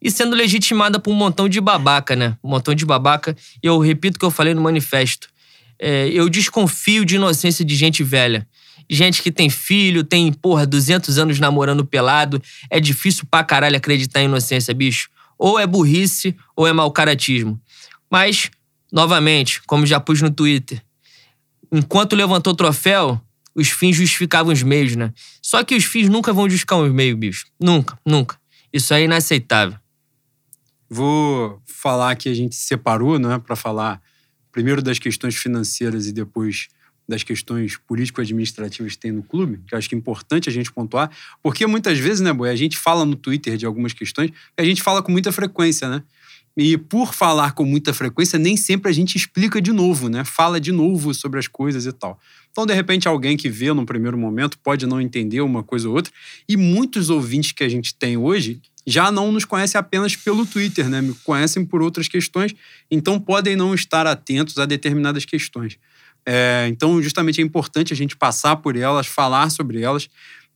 e sendo legitimada por um montão de babaca, né? Um montão de babaca. E eu repito o que eu falei no manifesto. É, eu desconfio de inocência de gente velha. Gente que tem filho, tem, porra, 200 anos namorando pelado. É difícil pra caralho acreditar em inocência, bicho. Ou é burrice ou é mau caratismo. Mas Novamente, como já pus no Twitter, enquanto levantou o troféu, os fins justificavam os meios, né? Só que os fins nunca vão justificar os meios, bicho. Nunca, nunca. Isso é inaceitável. Vou falar que a gente separou, né, para falar primeiro das questões financeiras e depois das questões político-administrativas que tem no clube, que eu acho que é importante a gente pontuar, porque muitas vezes, né, Boi, a gente fala no Twitter de algumas questões, que a gente fala com muita frequência, né? E por falar com muita frequência, nem sempre a gente explica de novo, né? Fala de novo sobre as coisas e tal. Então, de repente, alguém que vê num primeiro momento pode não entender uma coisa ou outra. E muitos ouvintes que a gente tem hoje já não nos conhecem apenas pelo Twitter, né? Me conhecem por outras questões, então podem não estar atentos a determinadas questões. É, então, justamente é importante a gente passar por elas, falar sobre elas,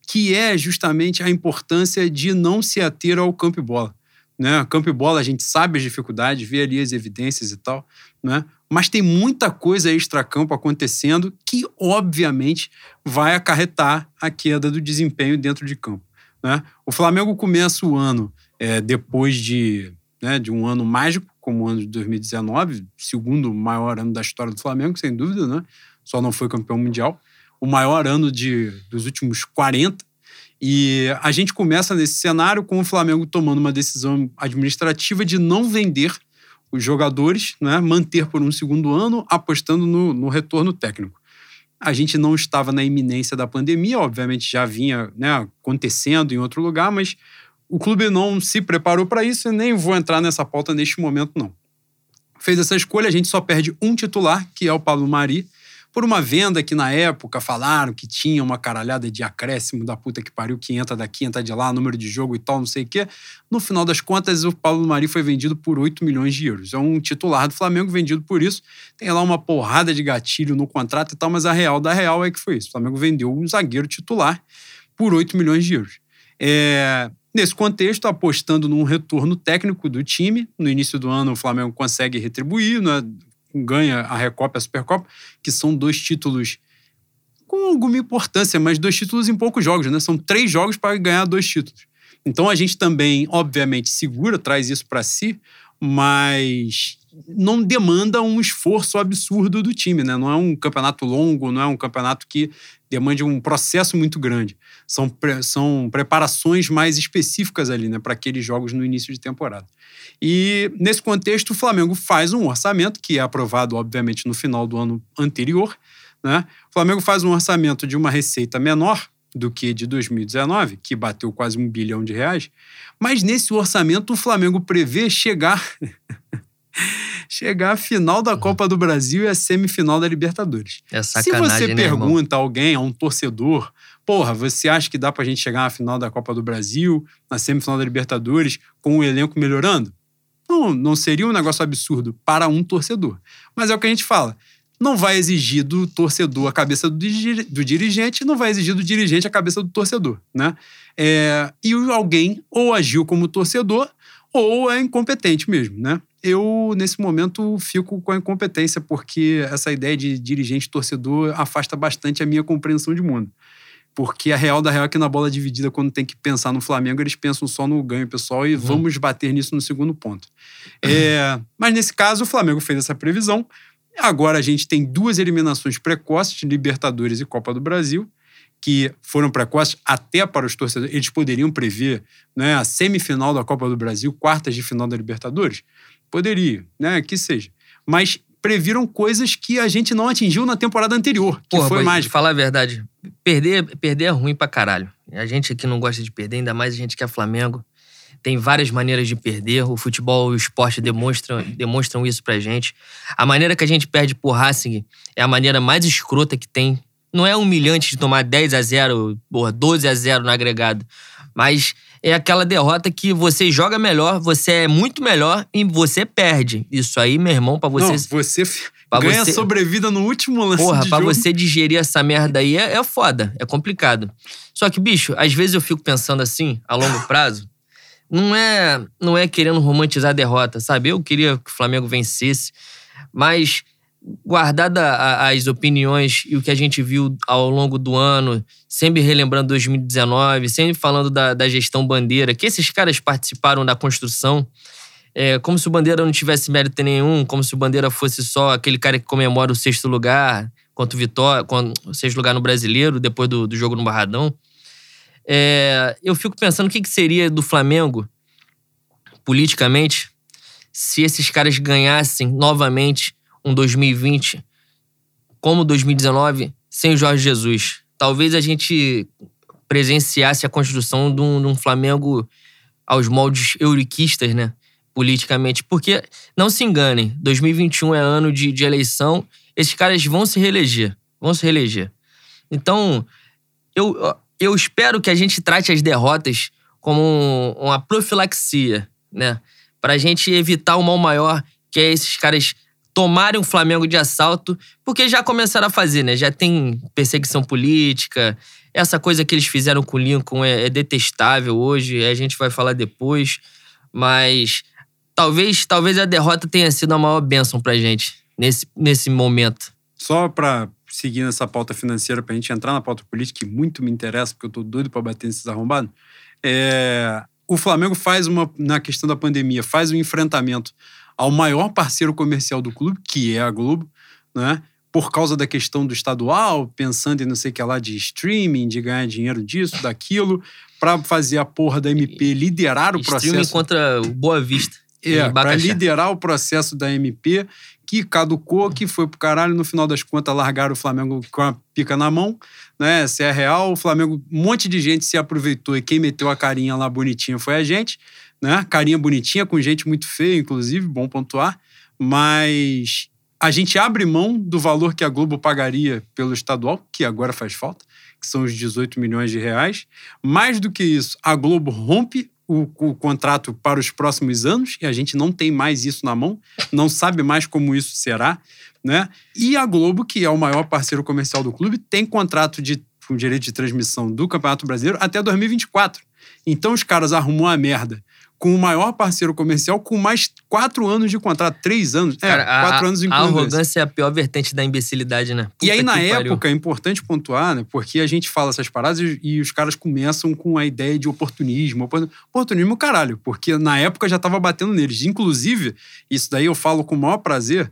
que é justamente a importância de não se ater ao campo e bola. Né? Campo e bola, a gente sabe as dificuldades, vê ali as evidências e tal, né? mas tem muita coisa extra-campo acontecendo que, obviamente, vai acarretar a queda do desempenho dentro de campo. Né? O Flamengo começa o ano é, depois de, né, de um ano mágico, como o ano de 2019, segundo maior ano da história do Flamengo, sem dúvida, né? só não foi campeão mundial. O maior ano de, dos últimos 40, e a gente começa nesse cenário com o Flamengo tomando uma decisão administrativa de não vender os jogadores, né, manter por um segundo ano, apostando no, no retorno técnico. A gente não estava na iminência da pandemia, obviamente já vinha né, acontecendo em outro lugar, mas o clube não se preparou para isso e nem vou entrar nessa pauta neste momento, não. Fez essa escolha, a gente só perde um titular, que é o Pablo Mari, por uma venda que na época falaram que tinha uma caralhada de acréscimo da puta que pariu, que entra daqui, entra de lá, número de jogo e tal, não sei o quê. No final das contas, o Paulo Mari foi vendido por 8 milhões de euros. É um titular do Flamengo vendido por isso. Tem lá uma porrada de gatilho no contrato e tal, mas a real da real é que foi isso. O Flamengo vendeu um zagueiro titular por 8 milhões de euros. É, Nesse contexto, apostando num retorno técnico do time, no início do ano o Flamengo consegue retribuir, né? Ganha a Recopa e a Supercopa, que são dois títulos com alguma importância, mas dois títulos em poucos jogos, né? São três jogos para ganhar dois títulos. Então a gente também, obviamente, segura, traz isso para si, mas não demanda um esforço absurdo do time, né? Não é um campeonato longo, não é um campeonato que demande um processo muito grande. São, pre são preparações mais específicas ali, né, para aqueles jogos no início de temporada. E nesse contexto, o Flamengo faz um orçamento que é aprovado, obviamente, no final do ano anterior. Né? O Flamengo faz um orçamento de uma receita menor do que de 2019, que bateu quase um bilhão de reais. Mas nesse orçamento, o Flamengo prevê chegar. chegar à final da Copa do Brasil e à semifinal da Libertadores. É Se você né, pergunta a alguém, a um torcedor, porra, você acha que dá pra gente chegar à final da Copa do Brasil, na semifinal da Libertadores, com o elenco melhorando? Não, não seria um negócio absurdo para um torcedor. Mas é o que a gente fala. Não vai exigir do torcedor a cabeça do, do dirigente, não vai exigir do dirigente a cabeça do torcedor, né? É, e alguém ou agiu como torcedor ou é incompetente mesmo, né? Eu, nesse momento, fico com a incompetência, porque essa ideia de dirigente torcedor afasta bastante a minha compreensão de mundo. Porque a real da real é que na bola dividida, quando tem que pensar no Flamengo, eles pensam só no ganho pessoal e uhum. vamos bater nisso no segundo ponto. Uhum. É, mas nesse caso, o Flamengo fez essa previsão. Agora a gente tem duas eliminações precoces de Libertadores e Copa do Brasil que foram precoces até para os torcedores. Eles poderiam prever né, a semifinal da Copa do Brasil, quartas de final da Libertadores? Poderia, né? Que seja. Mas previram coisas que a gente não atingiu na temporada anterior, que Porra, foi mais. Falar a verdade, perder, perder é ruim pra caralho. A gente aqui não gosta de perder, ainda mais a gente que é Flamengo. Tem várias maneiras de perder. O futebol e o esporte demonstram, demonstram isso pra gente. A maneira que a gente perde por Racing é a maneira mais escrota que tem. Não é humilhante de tomar 10 a 0 porra, 12 a 0 no agregado. Mas é aquela derrota que você joga melhor, você é muito melhor e você perde. Isso aí, meu irmão, para você. Não, você pra ganha você... sobrevida no último lance. Porra, pra jogo. você digerir essa merda aí é, é foda, é complicado. Só que, bicho, às vezes eu fico pensando assim, a longo prazo, não é, não é querendo romantizar a derrota, sabe? Eu queria que o Flamengo vencesse, mas guardada as opiniões e o que a gente viu ao longo do ano, sempre relembrando 2019, sempre falando da, da gestão Bandeira, que esses caras participaram da construção, é, como se o Bandeira não tivesse mérito nenhum, como se o Bandeira fosse só aquele cara que comemora o sexto lugar contra o Vitória, o sexto lugar no Brasileiro, depois do, do jogo no Barradão. É, eu fico pensando o que, que seria do Flamengo, politicamente, se esses caras ganhassem novamente um 2020 como 2019 sem o Jorge Jesus. Talvez a gente presenciasse a construção de um, de um Flamengo aos moldes euriquistas, né? Politicamente. Porque, não se enganem, 2021 é ano de, de eleição, esses caras vão se reeleger. Vão se reeleger. Então, eu, eu espero que a gente trate as derrotas como uma profilaxia, né? Pra gente evitar o mal maior, que é esses caras tomarem o Flamengo de assalto, porque já começaram a fazer, né? Já tem perseguição política. Essa coisa que eles fizeram com o Lincoln é, é detestável hoje, a gente vai falar depois. Mas talvez, talvez a derrota tenha sido a maior bênção pra gente nesse, nesse momento. Só pra seguir nessa pauta financeira, pra gente entrar na pauta política, que muito me interessa, porque eu tô doido pra bater nesses arrombados. É, o Flamengo faz uma, na questão da pandemia, faz um enfrentamento ao maior parceiro comercial do clube, que é a Globo, né? Por causa da questão do estadual, pensando em não sei o que lá de streaming, de ganhar dinheiro disso, daquilo, para fazer a porra da MP liderar o processo. Streaming contra o Boa Vista. É, para liderar o processo da MP, que caducou, que foi pro caralho, no final das contas largaram o Flamengo com a pica na mão, né? Se é real, o Flamengo, um monte de gente se aproveitou e quem meteu a carinha lá bonitinha foi a gente né? Carinha bonitinha, com gente muito feia, inclusive, bom pontuar. Mas a gente abre mão do valor que a Globo pagaria pelo estadual, que agora faz falta, que são os 18 milhões de reais. Mais do que isso, a Globo rompe o, o, contrato para os próximos anos e a gente não tem mais isso na mão, não sabe mais como isso será, né? E a Globo, que é o maior parceiro comercial do clube, tem contrato de com direito de transmissão do Campeonato Brasileiro até 2024. Então os caras arrumam a merda com o maior parceiro comercial com mais quatro anos de contrato, três anos. É, Cara, a- quatro anos A incluindo esse. arrogância é a pior vertente da imbecilidade, né? E aí, Puta na que pariu. época, é importante pontuar, né? Porque a gente fala essas paradas e, e os caras começam com a ideia de oportunismo. Opor- Oportunismo, caralho, porque na época já tava batendo neles. Inclusive, isso daí eu falo com o maior prazer.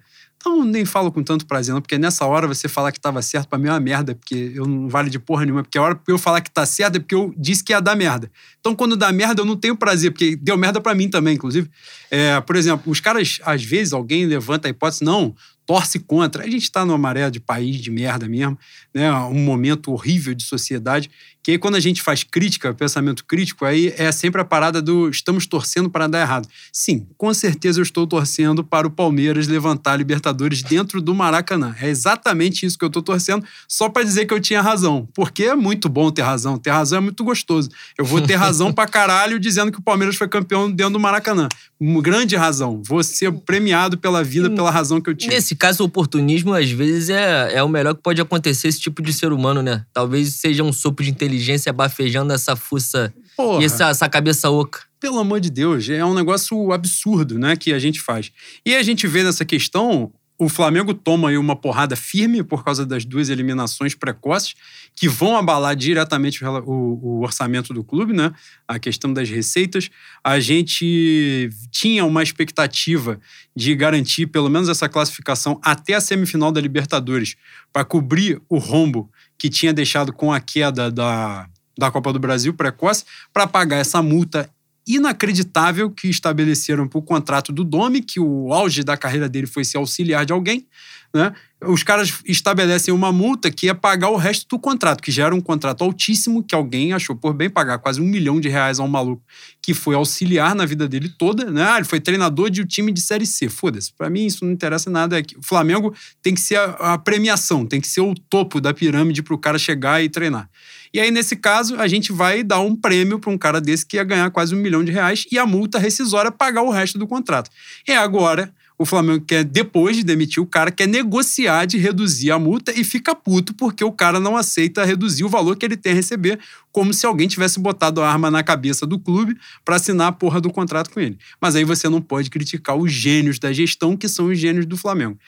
Não, nem falo com tanto prazer, não, porque nessa hora você falar que tava certo pra mim é uma merda, porque eu não vale de porra nenhuma. Porque a hora que eu falar que tá certo é porque eu disse que ia dar merda. Então, quando dá merda, eu não tenho prazer, porque deu merda pra mim também, inclusive. É, por exemplo, os caras, às vezes, alguém levanta a hipótese, não, torce contra. A gente tá numa maré de país de merda mesmo, né? Um momento horrível de sociedade. Que aí, quando a gente faz crítica, pensamento crítico, aí é sempre a parada do estamos torcendo para dar errado. Sim, com certeza eu estou torcendo para o Palmeiras levantar a Libertadores dentro do Maracanã. É exatamente isso que eu estou torcendo, só para dizer que eu tinha razão. Porque é muito bom ter razão. Ter razão é muito gostoso. Eu vou ter razão pra caralho dizendo que o Palmeiras foi campeão dentro do Maracanã. Uma grande razão. Vou ser premiado pela vida pela razão que eu tive. Nesse caso, o oportunismo, às vezes, é, é o melhor que pode acontecer esse tipo de ser humano, né? Talvez seja um sopro de inteligência bafejando essa fuça Porra. e essa, essa cabeça oca. Pelo amor de Deus, é um negócio absurdo, né, que a gente faz. E a gente vê nessa questão, o Flamengo toma aí uma porrada firme por causa das duas eliminações precoces, que vão abalar diretamente o- o orçamento do clube, né? A questão das receitas. A gente tinha uma expectativa de garantir pelo menos essa classificação até a semifinal da Libertadores, para cobrir o rombo que tinha deixado com a queda da, da Copa do Brasil precoce, para pagar essa multa inacreditável que estabeleceram para o contrato do Domi, que o auge da carreira dele foi ser auxiliar de alguém. Né? Os caras estabelecem uma multa que é pagar o resto do contrato, que já era um contrato altíssimo, que alguém achou por bem pagar quase um milhão de reais a um maluco que foi auxiliar na vida dele toda. Né? Ah, ele foi treinador de um time de Série C. Foda-se. Para mim, isso não interessa nada. É o Flamengo tem que ser a, a premiação, tem que ser o topo da pirâmide para o cara chegar e treinar. E aí, nesse caso, a gente vai dar um prêmio para um cara desse que ia ganhar quase um milhão de reais e a multa rescisória pagar o resto do contrato. E agora, o Flamengo quer, depois de demitir o cara, quer negociar de reduzir a multa e fica puto porque o cara não aceita reduzir o valor que ele tem a receber, como se alguém tivesse botado a arma na cabeça do clube para assinar a porra do contrato com ele. Mas aí você não pode criticar os gênios da gestão, que são os gênios do Flamengo.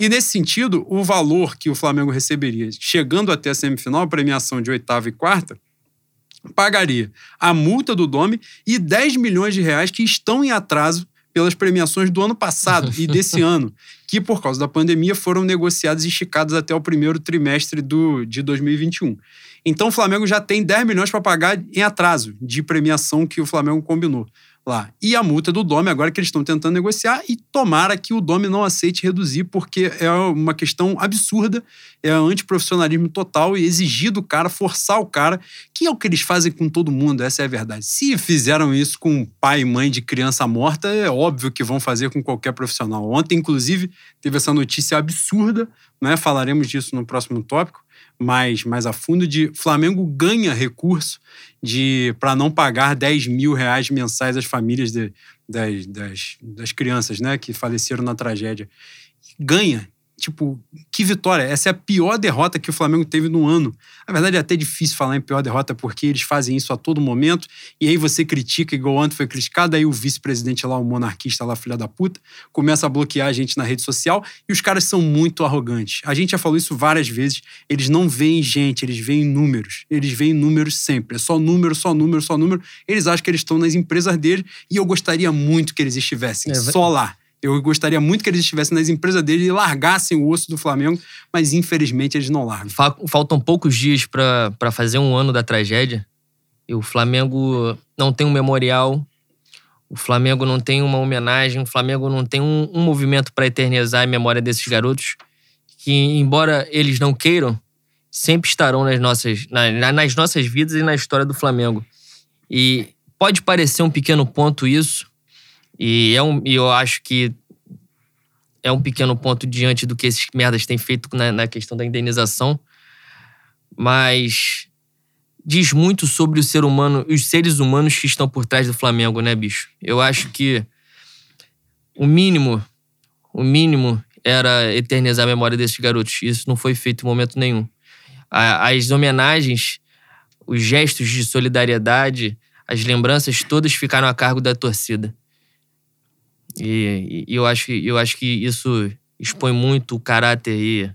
E nesse sentido, o valor que o Flamengo receberia, chegando até a semifinal, a premiação de oitava e quarta, pagaria a multa do Domi e 10 milhões de reais que estão em atraso pelas premiações do ano passado e desse ano, que por causa da pandemia foram negociadas e esticadas até o primeiro trimestre do, de 2021. Então o Flamengo já tem 10 milhões para pagar em atraso de premiação que o Flamengo combinou lá. E a multa do Dome, agora que eles estão tentando negociar, e tomara que o Dome não aceite reduzir, porque é uma questão absurda, é antiprofissionalismo total e exigir do cara, forçar o cara, que é o que eles fazem com todo mundo, essa é a verdade. Se fizeram isso com pai e mãe de criança morta, é óbvio que vão fazer com qualquer profissional. Ontem, inclusive, teve essa notícia absurda, né? falaremos disso no próximo tópico, mais, mais a fundo, de Flamengo ganha recurso de para não pagar 10 mil reais mensais às famílias de, das, das, das crianças né, que faleceram na tragédia. Ganha. Tipo, que vitória. Essa é a pior derrota que o Flamengo teve no ano. Na verdade, é até difícil falar em pior derrota porque eles fazem isso a todo momento. E aí você critica, igual ontem foi criticado. Aí o vice-presidente lá, o monarquista lá, filha da puta, começa a bloquear a gente na rede social. E os caras são muito arrogantes. A gente já falou isso várias vezes. Eles não veem gente, eles veem números. Eles veem números sempre. É só número, só número, só número. Eles acham que eles estão nas empresas deles. E eu gostaria muito que eles estivessem É, só lá. Eu gostaria muito que eles estivessem nas empresas deles e largassem o osso do Flamengo, mas infelizmente eles não largam. Fa- Faltam poucos dias pra fazer um ano da tragédia. E o Flamengo não tem um memorial. O Flamengo não tem uma homenagem. O Flamengo não tem um, um movimento pra eternizar a memória desses garotos. Que, embora eles não queiram, sempre estarão nas nossas, na- nas nossas vidas e na história do Flamengo. E pode parecer um pequeno ponto isso. E, é um, eu acho que é um pequeno ponto diante do que esses merdas têm feito na, na questão da indenização. Mas diz muito sobre o ser humano, os seres humanos que estão por trás do Flamengo, né, bicho? Eu acho que o mínimo, o mínimo era eternizar a memória desses garotos. Isso não foi feito em momento nenhum. As homenagens, os gestos de solidariedade, as lembranças todas ficaram a cargo da torcida. E, e eu, acho, eu acho que isso expõe muito o caráter e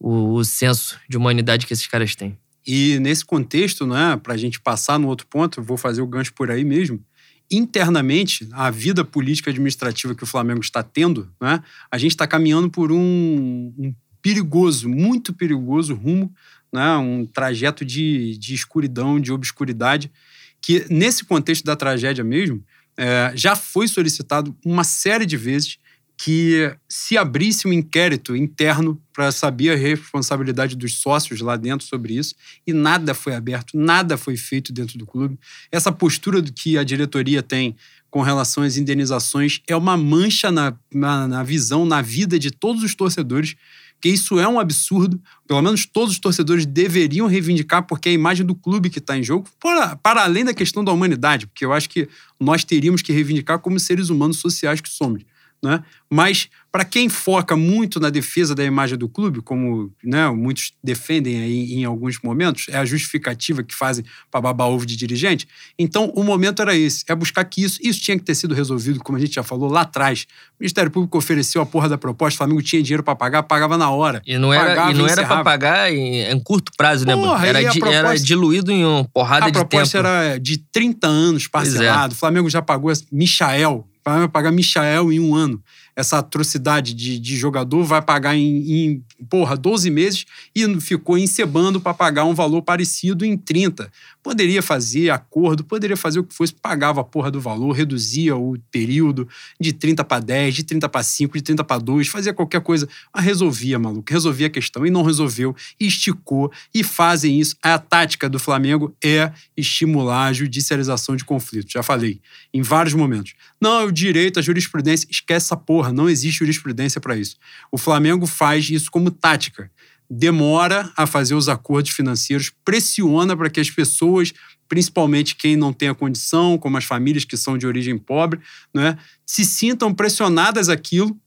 o, o senso de humanidade que esses caras têm. E nesse contexto, né, para a gente passar no outro ponto, vou fazer o gancho por aí mesmo. Internamente, a vida política administrativa que o Flamengo está tendo, né, a gente está caminhando por um, um, perigoso, muito perigoso rumo, né, um trajeto de, de escuridão, de obscuridade, que nesse contexto da tragédia mesmo, é, já foi solicitado uma série de vezes que se abrisse um inquérito interno para saber a responsabilidade dos sócios lá dentro sobre isso, e nada foi aberto, nada foi feito dentro do clube. Essa postura que a diretoria tem com relação às indenizações é uma mancha na, na, na visão, na vida de todos os torcedores, que isso é um absurdo. Pelo menos todos os torcedores deveriam reivindicar, porque é a imagem do clube que está em jogo, para, para além da questão da humanidade, porque eu acho que nós teríamos que reivindicar como seres humanos sociais que somos. Né? Mas para quem foca muito na defesa da imagem do clube, como né, muitos defendem aí em alguns momentos, é a justificativa que fazem para babar ovo de dirigente. Então, o momento era esse: é buscar que isso, isso tinha que ter sido resolvido, como a gente já falou lá atrás. O Ministério Público ofereceu a porra da proposta, o Flamengo tinha dinheiro para pagar, pagava na hora. E não era, pagava, e não era para pagar em, em, curto prazo, né, porra, Era, di, proposta, era diluído em uma porrada de tempo. A proposta era de 30 anos parcelado. É. O Flamengo já pagou Michael, vai pagar Michael em um ano essa atrocidade de, de jogador, vai pagar em, em, porra, 12 meses e ficou encebando para pagar um valor parecido em 30. Poderia fazer acordo, poderia fazer o que fosse, pagava a porra do valor, reduzia o período de 30 para 10, de 30 para 5, de 30 para 2, fazia qualquer coisa, mas resolvia, maluco, resolvia a questão e não resolveu, esticou e fazem isso. A tática do Flamengo é estimular a judicialização de conflitos. Já falei em vários momentos. Não, o direito, a jurisprudência, esquece essa porra, não existe jurisprudência para isso. O Flamengo faz isso como tática. Demora a fazer os acordos financeiros, pressiona para que as pessoas, principalmente quem não tem a condição, como as famílias que são de origem pobre, né, se sintam pressionadas aquilo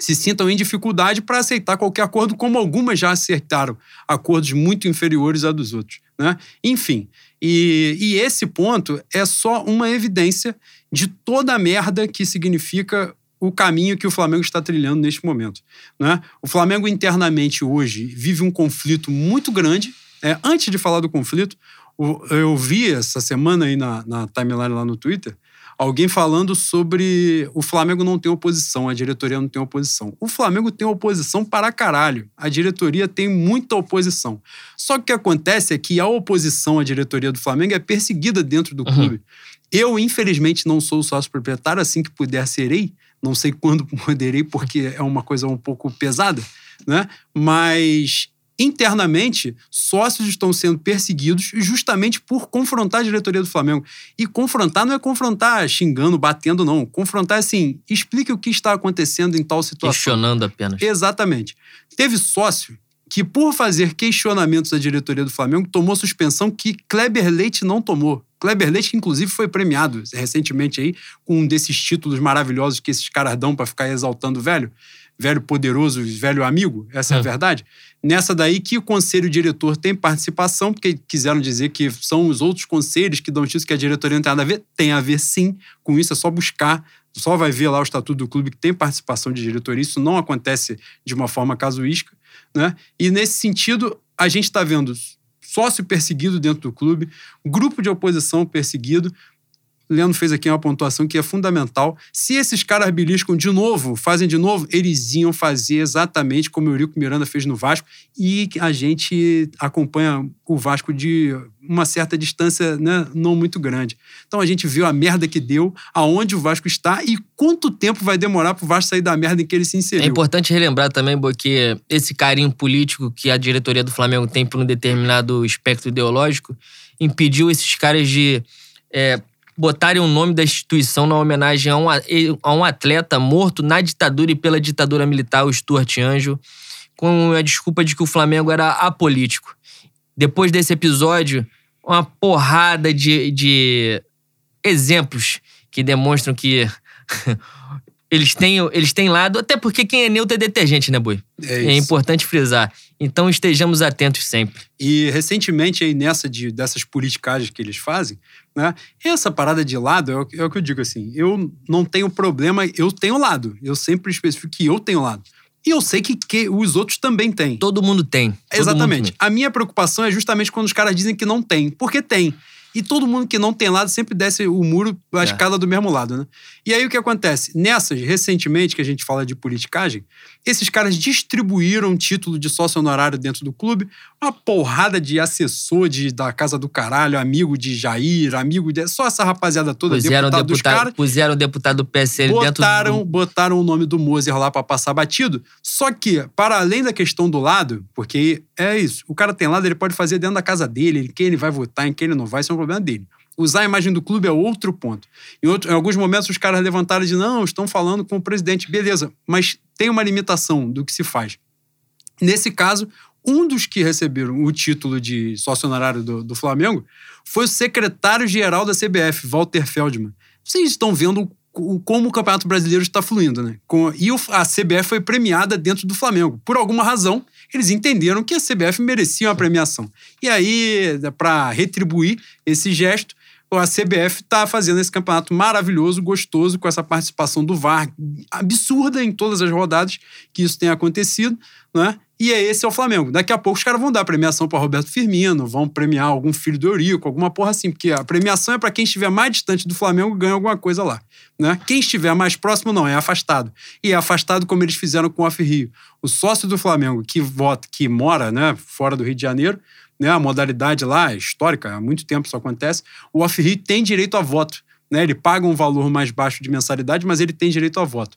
se sintam em dificuldade para aceitar qualquer acordo, como algumas já acertaram acordos muito inferiores a dos outros. Né? Enfim, e, e esse ponto é só uma evidência de toda a merda que significa o caminho que o Flamengo está trilhando neste momento. Né? O Flamengo internamente hoje vive um conflito muito grande. É, antes de falar do conflito, eu vi essa semana aí na, na timeline lá no Twitter alguém falando sobre o Flamengo não tem oposição, a diretoria não tem oposição. O Flamengo tem oposição para caralho. A diretoria tem muita oposição. Só que o que acontece é que a oposição à diretoria do Flamengo é perseguida dentro do uhum. clube. Eu, infelizmente, não sou sócio proprietário, assim que puder serei. Não sei quando poderei, porque é uma coisa um pouco pesada, né? Mas internamente, sócios estão sendo perseguidos justamente por confrontar a diretoria do Flamengo. E confrontar não é confrontar xingando, batendo, não. Confrontar é assim, explique o que está acontecendo em tal situação. Questionando apenas. Exatamente. Teve sócio que, por fazer questionamentos à diretoria do Flamengo, tomou suspensão que Kleber Leite não tomou. Kleber Leite, inclusive, foi premiado recentemente aí com um desses títulos maravilhosos que esses caras dão para ficar exaltando o velho velho poderoso, velho amigo, essa é, é a verdade. Nessa daí que o conselho diretor tem participação, porque quiseram dizer que são os outros conselhos que dão título que a diretoria não tem nada a ver. Tem a ver sim com isso, é só buscar. Só vai ver lá o estatuto do clube que tem participação de diretoria. Isso não acontece de uma forma casuística. Né? E nesse sentido, a gente está vendo sócio perseguido dentro do clube, grupo de oposição perseguido, Leandro fez aqui uma pontuação que é fundamental. Se esses caras beliscam de novo, fazem de novo, eles iam fazer exatamente como o Eurico Miranda fez no Vasco e a gente acompanha o Vasco de uma certa distância né, não muito grande. Então a gente viu a merda que deu, aonde o Vasco está e quanto tempo vai demorar para o Vasco sair da merda em que ele se inseriu. É importante relembrar também, Bo, que esse carinho político que a diretoria do Flamengo tem por um determinado espectro ideológico impediu esses caras de é, botarem o nome da instituição na homenagem a um, a um atleta morto na ditadura e pela ditadura militar, o Stuart Anjo, com a desculpa de que o Flamengo era apolítico. Depois desse episódio, uma porrada de, de exemplos que demonstram que eles têm, eles têm lado, até porque quem é neutro é detergente, né, Boi? É, É importante frisar. Então estejamos atentos sempre. E recentemente, aí nessa de, dessas politicagens que eles fazem, né? Essa parada de lado é o, é o que eu digo assim. Eu não tenho problema, eu tenho lado. Eu sempre especifico que eu tenho lado. E eu sei que, que os outros também têm. Todo mundo tem. Todo Exatamente. mundo tem. A minha preocupação é justamente quando os caras dizem que não tem. Porque tem. E todo mundo que não tem lado sempre desce o muro, a É. escada do mesmo lado, né? E aí o que acontece? Nessas, recentemente, que a gente fala de politicagem, esses caras distribuíram título de sócio honorário dentro do clube, uma porrada de assessor de, da Casa do Caralho, amigo de Jair, amigo de. Só essa rapaziada toda, Puseram o deputado dos deputado, caras puseram o deputado do PSL botaram, dentro do... botaram o nome do Moser lá pra passar batido. Só que, para além da questão do lado, porque é isso, o cara tem lado, ele pode fazer dentro da casa dele, em quem ele vai votar, em quem ele não vai, isso é um problema dele. Usar a imagem do clube é outro ponto. Em, outro- em alguns momentos, os caras levantaram de não, estão falando com o presidente. Beleza, mas tem uma limitação do que se faz. Nesse caso, um dos que receberam o título de sócio honorário do, do Flamengo foi o secretário-geral da CBF, Walter Feldman. Vocês estão vendo como o Campeonato Brasileiro está fluindo, né? Com- e a CBF foi premiada dentro do Flamengo. Por alguma razão, eles entenderam que a CBF merecia uma premiação. E aí, para retribuir esse gesto, a CBF está fazendo esse campeonato maravilhoso, gostoso, com essa participação do VAR absurda em todas as rodadas que isso tem acontecido, né? E é esse é o Flamengo. Daqui a pouco os caras vão dar premiação para Roberto Firmino, vão premiar algum filho do Eurico, alguma porra assim, porque a premiação é para quem estiver mais distante do Flamengo ganha alguma coisa lá, né? Quem estiver mais próximo não, é afastado. E é afastado como eles fizeram com o Off Rio. O sócio do Flamengo que vota, que mora, né, fora do Rio de Janeiro, né, a modalidade lá histórica, há muito tempo isso acontece, o Off Rio tem direito a voto, né? Ele paga um valor mais baixo de mensalidade, mas ele tem direito a voto.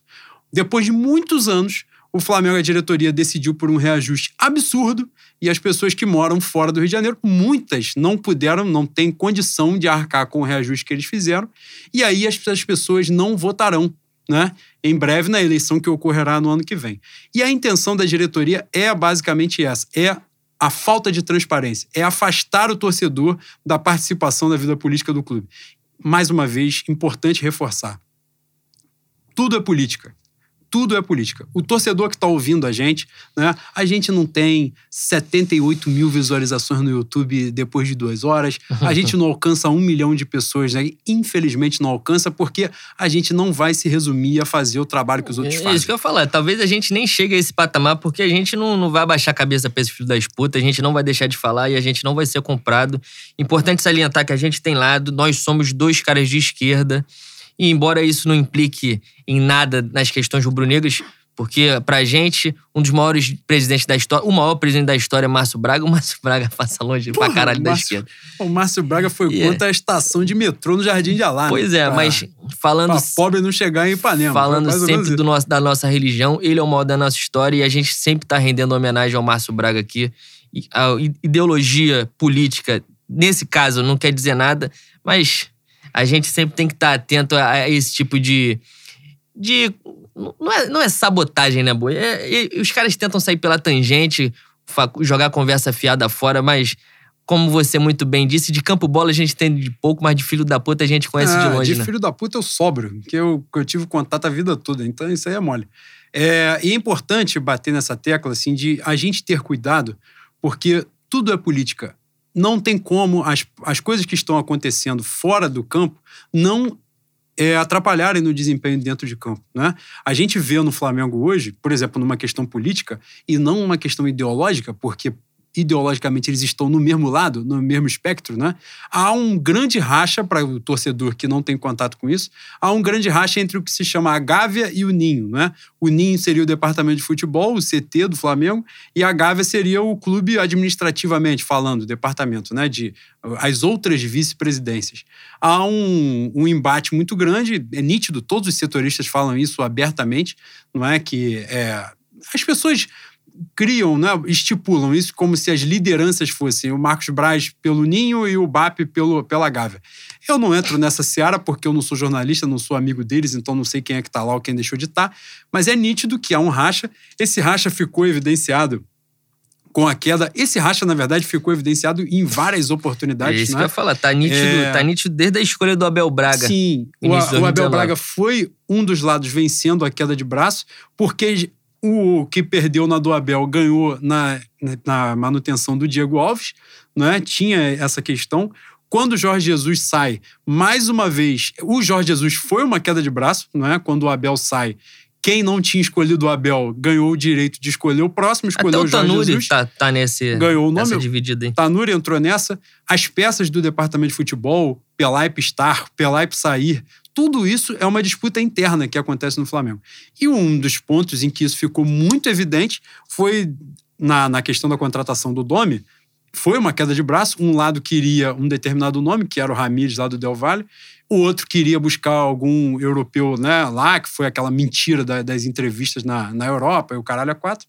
Depois de muitos anos, o Flamengo, a diretoria, decidiu por um reajuste absurdo e as pessoas que moram fora do Rio de Janeiro, muitas não puderam, não têm condição de arcar com o reajuste que eles fizeram. E aí as, as pessoas não votarão, né? Em breve, na eleição que ocorrerá no ano que vem. E a intenção da diretoria é basicamente essa: é a falta de transparência, é afastar o torcedor da participação da vida política do clube. Mais uma vez, importante reforçar: tudo é política tudo é política. O torcedor que está ouvindo a gente, né? A gente não tem 78 mil visualizações no YouTube depois de duas horas. A gente não alcança um milhão de pessoas, né? Infelizmente não alcança, porque a gente não vai se resumir a fazer o trabalho que os outros É fazem. isso que eu ia falar. Talvez a gente nem chegue a esse patamar, porque a gente não, não vai abaixar a cabeça pra esse filho da disputa, a gente não vai deixar de falar e a gente não vai ser comprado. Importante salientar que a gente tem lado, nós somos dois caras de esquerda. E embora isso não implique em nada nas questões rubro-negras, porque pra gente, um dos maiores presidentes da história, o maior presidente da história é Márcio Braga, o Márcio Braga passa longe pra Porra, caralho da Márcio- esquerda. O Márcio Braga foi E é- contra a estação de metrô no Jardim de Alá. Pois é, Pra- mas falando Pra pobre não chegar em Ipanema. Falando sempre do nosso, da nossa religião, ele é o maior da nossa história e a gente sempre tá rendendo homenagem ao Márcio Braga aqui. E a ideologia política, nesse caso, não quer dizer nada, mas a gente sempre tem que estar atento a, esse tipo de. de não, é, não é sabotagem, né, Boi? É- os caras tentam sair pela tangente, jogar a conversa fiada fora, mas. Como você muito bem disse, de campo bola a gente tem de pouco, mas de filho da puta a gente conhece Ah, de longe, de né? filho da puta eu sobro, que eu, que eu tive contato a vida toda, então isso aí é mole. É, e é importante bater nessa tecla, assim, de a gente ter cuidado, porque tudo é política. Não tem como as, as coisas que estão acontecendo fora do campo não é, atrapalharem no desempenho dentro de campo. Né? A gente vê no Flamengo hoje, por exemplo, numa questão política e não uma questão ideológica, porque ideologicamente eles estão no mesmo lado, no mesmo espectro, né? Há um grande racha para o torcedor que não tem contato com isso. Há um grande racha entre o que se chama a Gávea e o Ninho, né? O Ninho seria o departamento de futebol, o CT do Flamengo, e a Gávea seria o clube administrativamente falando, departamento, né? De as outras vice-presidências. Há um, um embate muito grande, é nítido, todos os setoristas falam isso abertamente, não é que é, as pessoas criam, né, estipulam isso como se as lideranças fossem o Marcos Braz pelo Ninho e o BAP pelo, pela Gávea. Eu não entro nessa seara porque eu não sou jornalista, não sou amigo deles, então não sei quem é que está lá ou quem deixou de estar, mas é nítido que há um racha. Esse racha ficou evidenciado com a queda. Esse racha, na verdade, ficou evidenciado em várias oportunidades. É isso né? que eu ia falar. Tá nítido, É. tá nítido desde a escolha do Abel Braga. Sim, o, o Abel 2019. Braga foi um dos lados vencendo a queda de braço, porque o que perdeu na do Abel ganhou na, na- manutenção do Diego Alves, né? tinha essa questão. Quando o Jorge Jesus sai, mais uma vez, o Jorge Jesus foi uma queda de braço, não é? Quando o Abel sai, quem não tinha escolhido o Abel ganhou o direito de escolher o próximo, Até escolheu o o Jorge Tanuri Jesus. tá, tá nesse, Ganhou o nome. nessa dividida aí. Tanuri entrou nessa. As peças do departamento de futebol, Pelaipe estar, Pelaipe sair, tudo isso é uma disputa interna que acontece no Flamengo. E um dos pontos em que isso ficou muito evidente foi na, na questão da contratação do Domi. Foi uma queda de braço. Um lado queria um determinado nome, que era o Ramires lá do Del Valle. O outro queria buscar algum europeu né, lá, que foi aquela mentira da- das entrevistas na, na Europa, e o caralho a quatro.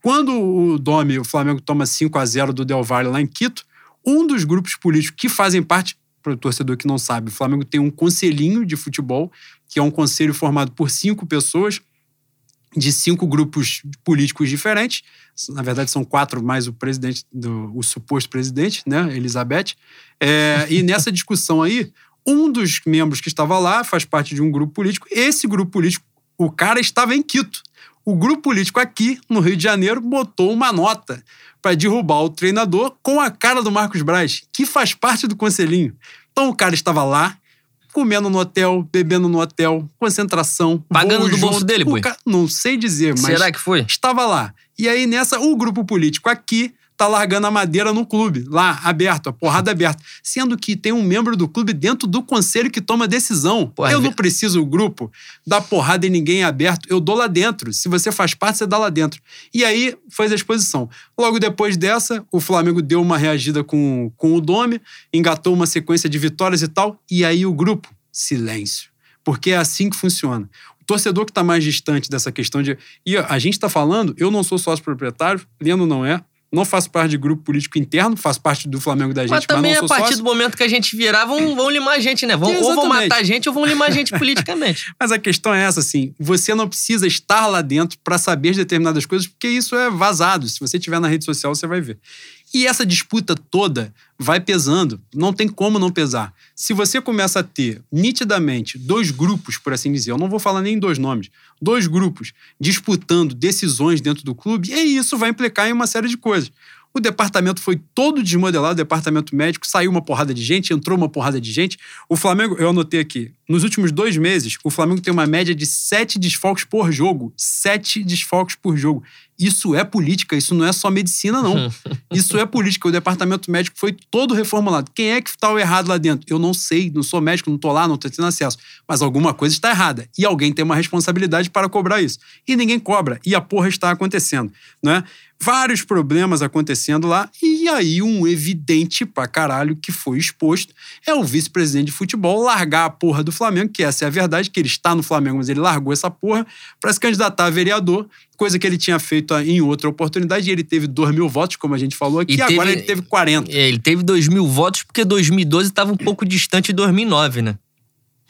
Quando o Domi, o Flamengo toma 5 a 0 do Del Valle lá em Quito, um dos grupos políticos que fazem parte, para o torcedor que não sabe, o Flamengo tem um conselhinho de futebol, que é um conselho formado por cinco pessoas, de cinco grupos políticos diferentes. Na verdade, são quatro, mais o presidente, do, o suposto presidente, né, Elizabeth. É, e nessa discussão aí, um dos membros que estava lá faz parte de um grupo político. Esse grupo político, o cara estava em Quito. O grupo político aqui, no Rio de Janeiro, botou uma nota para derrubar o treinador com a cara do Marcos Braz, que faz parte do conselhinho. Então o cara estava lá, comendo no hotel, bebendo no hotel, concentração. Pagando do bolso dele, boi? ca- Não sei dizer, mas Será que foi? estava lá. E aí, nessa, o grupo político aqui tá largando a madeira no clube, lá, aberto, a porrada aberta. Sendo que tem um membro do clube dentro do conselho que toma decisão. Porra, eu não preciso o grupo dar porrada em ninguém aberto, eu dou lá dentro. Se você faz parte, você dá lá dentro. E aí, fez a exposição. Logo depois dessa, o Flamengo deu uma reagida com, com o Dome, engatou uma sequência de vitórias e tal, e aí o grupo, silêncio. Porque é assim que funciona. O torcedor que está mais distante dessa questão de. E a gente está falando, eu não sou sócio proprietário, Leno não é, não faço parte de grupo político interno, faço parte do Flamengo da gente, Mas mas, também não a sou partir sócio. do momento que a gente virar, vão, vão limar a gente, né? Vão, ou vão matar a gente ou vão limar a gente politicamente. Mas a questão é essa, assim, você não precisa estar lá dentro para saber de determinadas coisas, porque isso é vazado. Se você estiver na rede social, você vai ver. E essa disputa toda vai pesando, não tem como não pesar. Se você começa a ter nitidamente dois grupos, por assim dizer, eu não vou falar nem dois nomes, dois grupos disputando decisões dentro do clube, e isso vai implicar em uma série de coisas. O departamento foi todo desmodelado, o departamento médico, saiu uma porrada de gente, entrou uma porrada de gente. O Flamengo, eu anotei aqui, nos últimos dois meses, o Flamengo tem uma média de sete desfalques por jogo. Sete desfalques por jogo. Isso é política, isso não é só medicina, não. Isso é política. O departamento médico foi todo reformulado. Quem é que está errado lá dentro? Eu não sei, não sou médico, não estou lá, não estou tendo acesso. Mas alguma coisa está errada. E alguém tem uma responsabilidade para cobrar isso. E ninguém cobra. E a porra está acontecendo. Né? Vários problemas acontecendo lá. E aí, um evidente pra caralho que foi exposto é o vice-presidente de futebol largar a porra do Flamengo, que essa é a verdade, que ele está no Flamengo, mas ele largou essa porra para se candidatar a vereador, coisa que ele tinha feito em outra oportunidade. E ele teve 2 mil votos, como a gente falou aqui, E e agora teve- ele teve 40. É, ele teve 2 mil votos porque 2012 estava um pouco distante de 2009, né?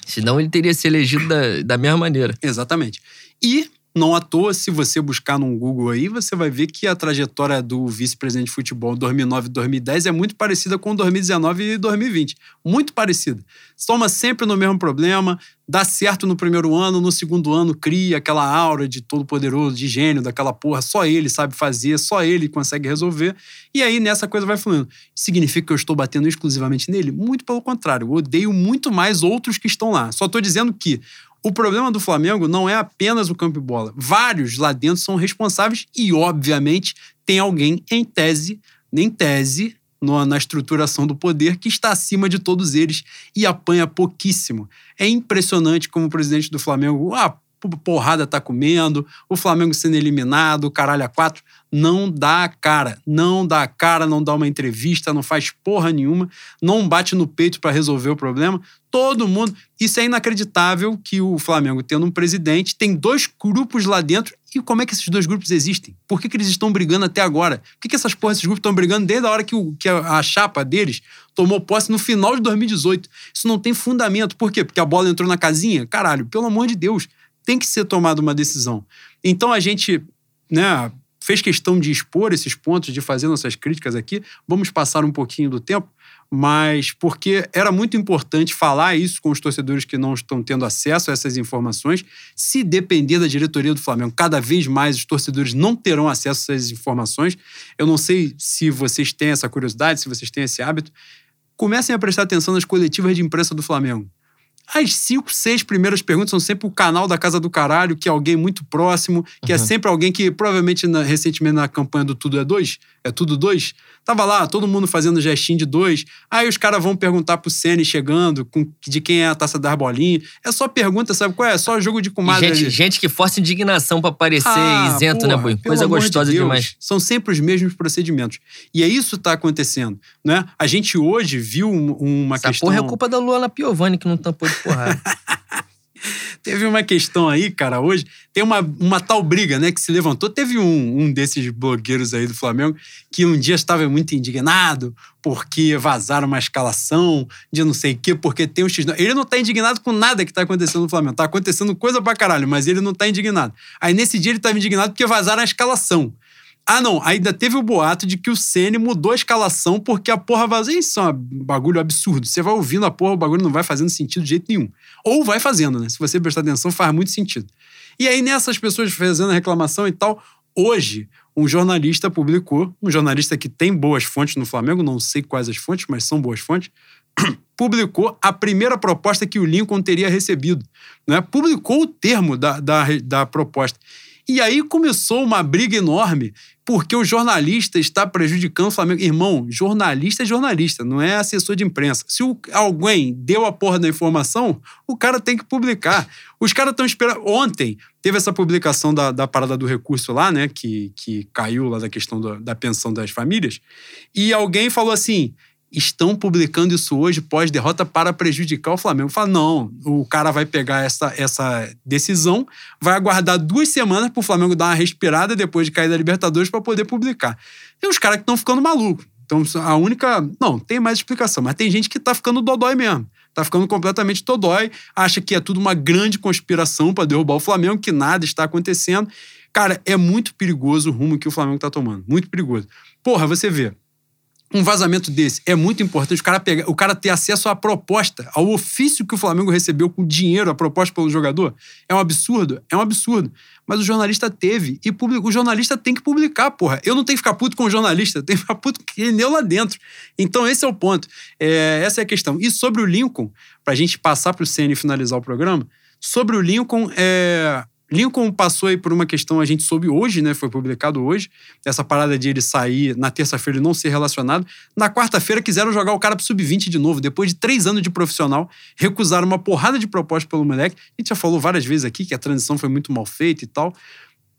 Senão ele teria se elegido da, da mesma maneira. Exatamente. E não à toa, se você buscar no Google aí, você vai ver que a trajetória do vice-presidente de futebol 2009 e 2010 é muito parecida com 2019 e 2020. Muito parecida. Toma sempre no mesmo problema, dá certo no primeiro ano, no segundo ano cria aquela aura de todo poderoso, de gênio daquela porra, só ele sabe fazer, só ele consegue resolver. E aí nessa coisa vai fluindo. Significa que eu estou batendo exclusivamente nele? Muito pelo contrário, eu odeio muito mais outros que estão lá. Só estou dizendo que o problema do Flamengo não é apenas o campo e bola. Vários lá dentro são responsáveis e, obviamente, tem alguém em tese, nem tese, no- na estruturação do poder que está acima de todos eles e apanha pouquíssimo. É impressionante como o presidente do Flamengo, ah, p- porrada tá comendo, o Flamengo sendo eliminado, caralho a quatro. Não dá a cara, não dá a cara, não dá uma entrevista, não faz porra nenhuma, não bate no peito para resolver o problema. Todo mundo. Isso é inacreditável que o Flamengo, tendo um presidente, tem dois grupos lá dentro. E como é que esses dois grupos existem? Por que, que eles estão brigando até agora? Por que, que essas porras, esses grupos estão brigando desde a hora que, o, que a, a chapa deles tomou posse no final de 2018? Isso não tem fundamento. Por quê? Porque a bola entrou na casinha? Caralho, pelo amor de Deus, tem que ser tomada uma decisão. Então a gente, né, fez questão de expor esses pontos, de fazer nossas críticas aqui. Vamos passar um pouquinho do tempo, mas porque era muito importante falar isso com os torcedores que não estão tendo acesso a essas informações. Se depender da diretoria do Flamengo, cada vez mais os torcedores não terão acesso a essas informações. Eu não sei se vocês têm essa curiosidade, se vocês têm esse hábito. Comecem a prestar atenção nas coletivas de imprensa do Flamengo. As cinco, seis primeiras perguntas são sempre o canal da Casa do Caralho, que é alguém muito próximo, que é Uhum. é sempre alguém que, provavelmente, na- recentemente na campanha do Tudo é Dois, é Tudo Dois, tava lá, todo mundo fazendo gestinho de dois. Aí os caras vão perguntar pro Ceni chegando, com, de quem é a taça das bolinhas. É só pergunta, sabe qual é? É só jogo de E comadre gente, ali. gente que força indignação pra parecer Ah, isento, né, porra, Boi? pelo Coisa amor de gostosa Deus, demais. São sempre os mesmos procedimentos. E é isso que está acontecendo. Né? A gente hoje viu um- uma Essa questão. porra é culpa da Luana Piovani, que não tampou de porrada. Teve uma questão aí, cara, hoje. Tem uma, uma tal briga, né, que se levantou. Teve um, um desses blogueiros aí do Flamengo que um dia estava muito indignado porque vazaram uma escalação de não sei o quê, porque tem um X. Ele não tá indignado com nada que tá acontecendo no Flamengo. Tá acontecendo coisa pra caralho, mas ele não tá indignado. Aí nesse dia ele tava indignado porque vazaram a escalação. Ah, não. Ainda teve o boato de que o Ceni mudou a escalação porque a porra vazou. Isso é um bagulho absurdo. Você vai ouvindo a porra, o bagulho não vai fazendo sentido de jeito nenhum. Ou vai fazendo, né? Se você prestar atenção, faz muito sentido. E aí, nessas pessoas fazendo a reclamação e tal, hoje, um jornalista publicou, um jornalista que tem boas fontes no Flamengo, não sei quais as fontes, mas são boas fontes, publicou a primeira proposta que o Lincoln teria recebido. Né? Publicou o termo da, da, da proposta. E aí começou uma briga enorme, porque o jornalista está prejudicando o Flamengo. Irmão, jornalista é jornalista, não é assessor de imprensa. Se o, alguém deu a porra da informação, o cara tem que publicar. Os caras estão esperando. Ontem teve essa publicação da, da parada do recurso lá, né? Que, que caiu lá da questão da, da pensão das famílias. E alguém falou assim: estão publicando isso hoje pós-derrota para prejudicar o Flamengo. Fala, não, o cara vai pegar essa, essa decisão, vai aguardar duas semanas para o Flamengo dar uma respirada depois de cair da Libertadores para poder publicar. Tem uns caras que estão ficando malucos. Então, a única. Não, tem mais explicação, mas tem gente que tá ficando dodói mesmo. Tá ficando completamente dodói, acha que é tudo uma grande conspiração para derrubar o Flamengo, que nada está acontecendo. Cara, é muito perigoso o rumo que o Flamengo tá tomando. Muito perigoso. Porra, você vê um vazamento desse é muito importante o cara, pegar, o cara ter acesso à proposta, ao ofício que o Flamengo recebeu com dinheiro, a proposta pelo jogador. É um absurdo? É um absurdo. Mas o jornalista teve. E publica, o jornalista tem que publicar, porra. Eu não tenho que ficar puto com o jornalista, tenho que ficar puto com deu lá dentro. Então, esse é o ponto. É, essa é a questão. E sobre o Lincoln, pra gente passar pro CN e finalizar o programa, sobre o Lincoln, é, Lincoln passou aí por uma questão, a gente soube hoje, né? Foi publicado hoje, essa parada de ele sair na terça-feira e não ser relacionado. Na quarta-feira quiseram jogar o cara pro sub-20 de novo, depois de três anos de profissional, recusaram uma porrada de proposta pelo moleque. A gente já falou várias vezes aqui que a transição foi muito mal feita e tal.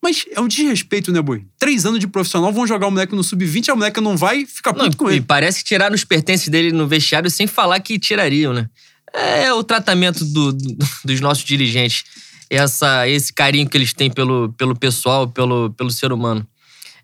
Mas é um desrespeito, né, Boi? Três anos de profissional, vão jogar o moleque no sub-20, a moleque não vai ficar Não, puto com e ele. parece que tiraram os pertences dele no vestiário sem falar que tirariam, né? É o tratamento do- do- dos nossos dirigentes. Essa, esse carinho que eles têm pelo, pelo pessoal, pelo, pelo ser humano.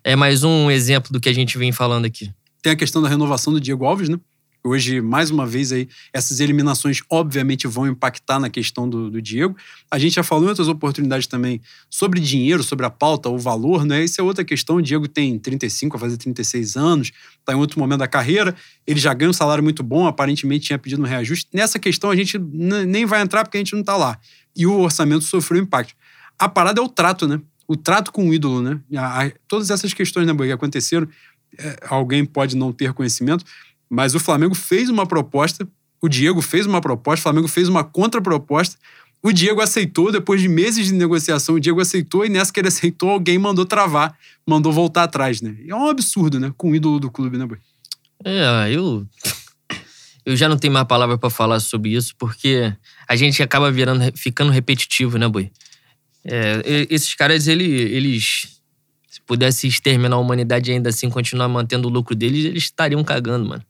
É mais um exemplo do que a gente vem falando aqui. Tem a questão da renovação do Diego Alves, né? Hoje, mais uma vez, aí, essas eliminações obviamente vão impactar na questão do, do Diego. A gente já falou em outras oportunidades também sobre dinheiro, sobre a pauta, o valor, né? Isso é outra questão. O Diego tem 35, vai fazer 36 anos, está em outro momento da carreira. Ele já ganha um salário muito bom, aparentemente tinha pedido um reajuste. Nessa questão a gente nem vai entrar porque a gente não está lá. E o orçamento sofreu impacto. A parada é o trato, né? O trato com o ídolo, né? A- a- todas essas questões né, Boi, que aconteceram, é, alguém pode não ter conhecimento, mas o Flamengo fez uma proposta, o Diego fez uma proposta, o Flamengo fez uma contraproposta. O Diego aceitou, depois de meses de negociação, o Diego aceitou e nessa que ele aceitou, alguém mandou travar, mandou voltar atrás, né? É um absurdo, né? Com o ídolo do clube, né, Boi? É, eu. Eu já não tenho mais palavra pra falar sobre isso, porque a gente acaba virando, ficando repetitivo, né, Boi? É, esses caras, ele, eles. Se pudesse exterminar a humanidade ainda assim continuar mantendo o lucro deles, eles estariam cagando, mano.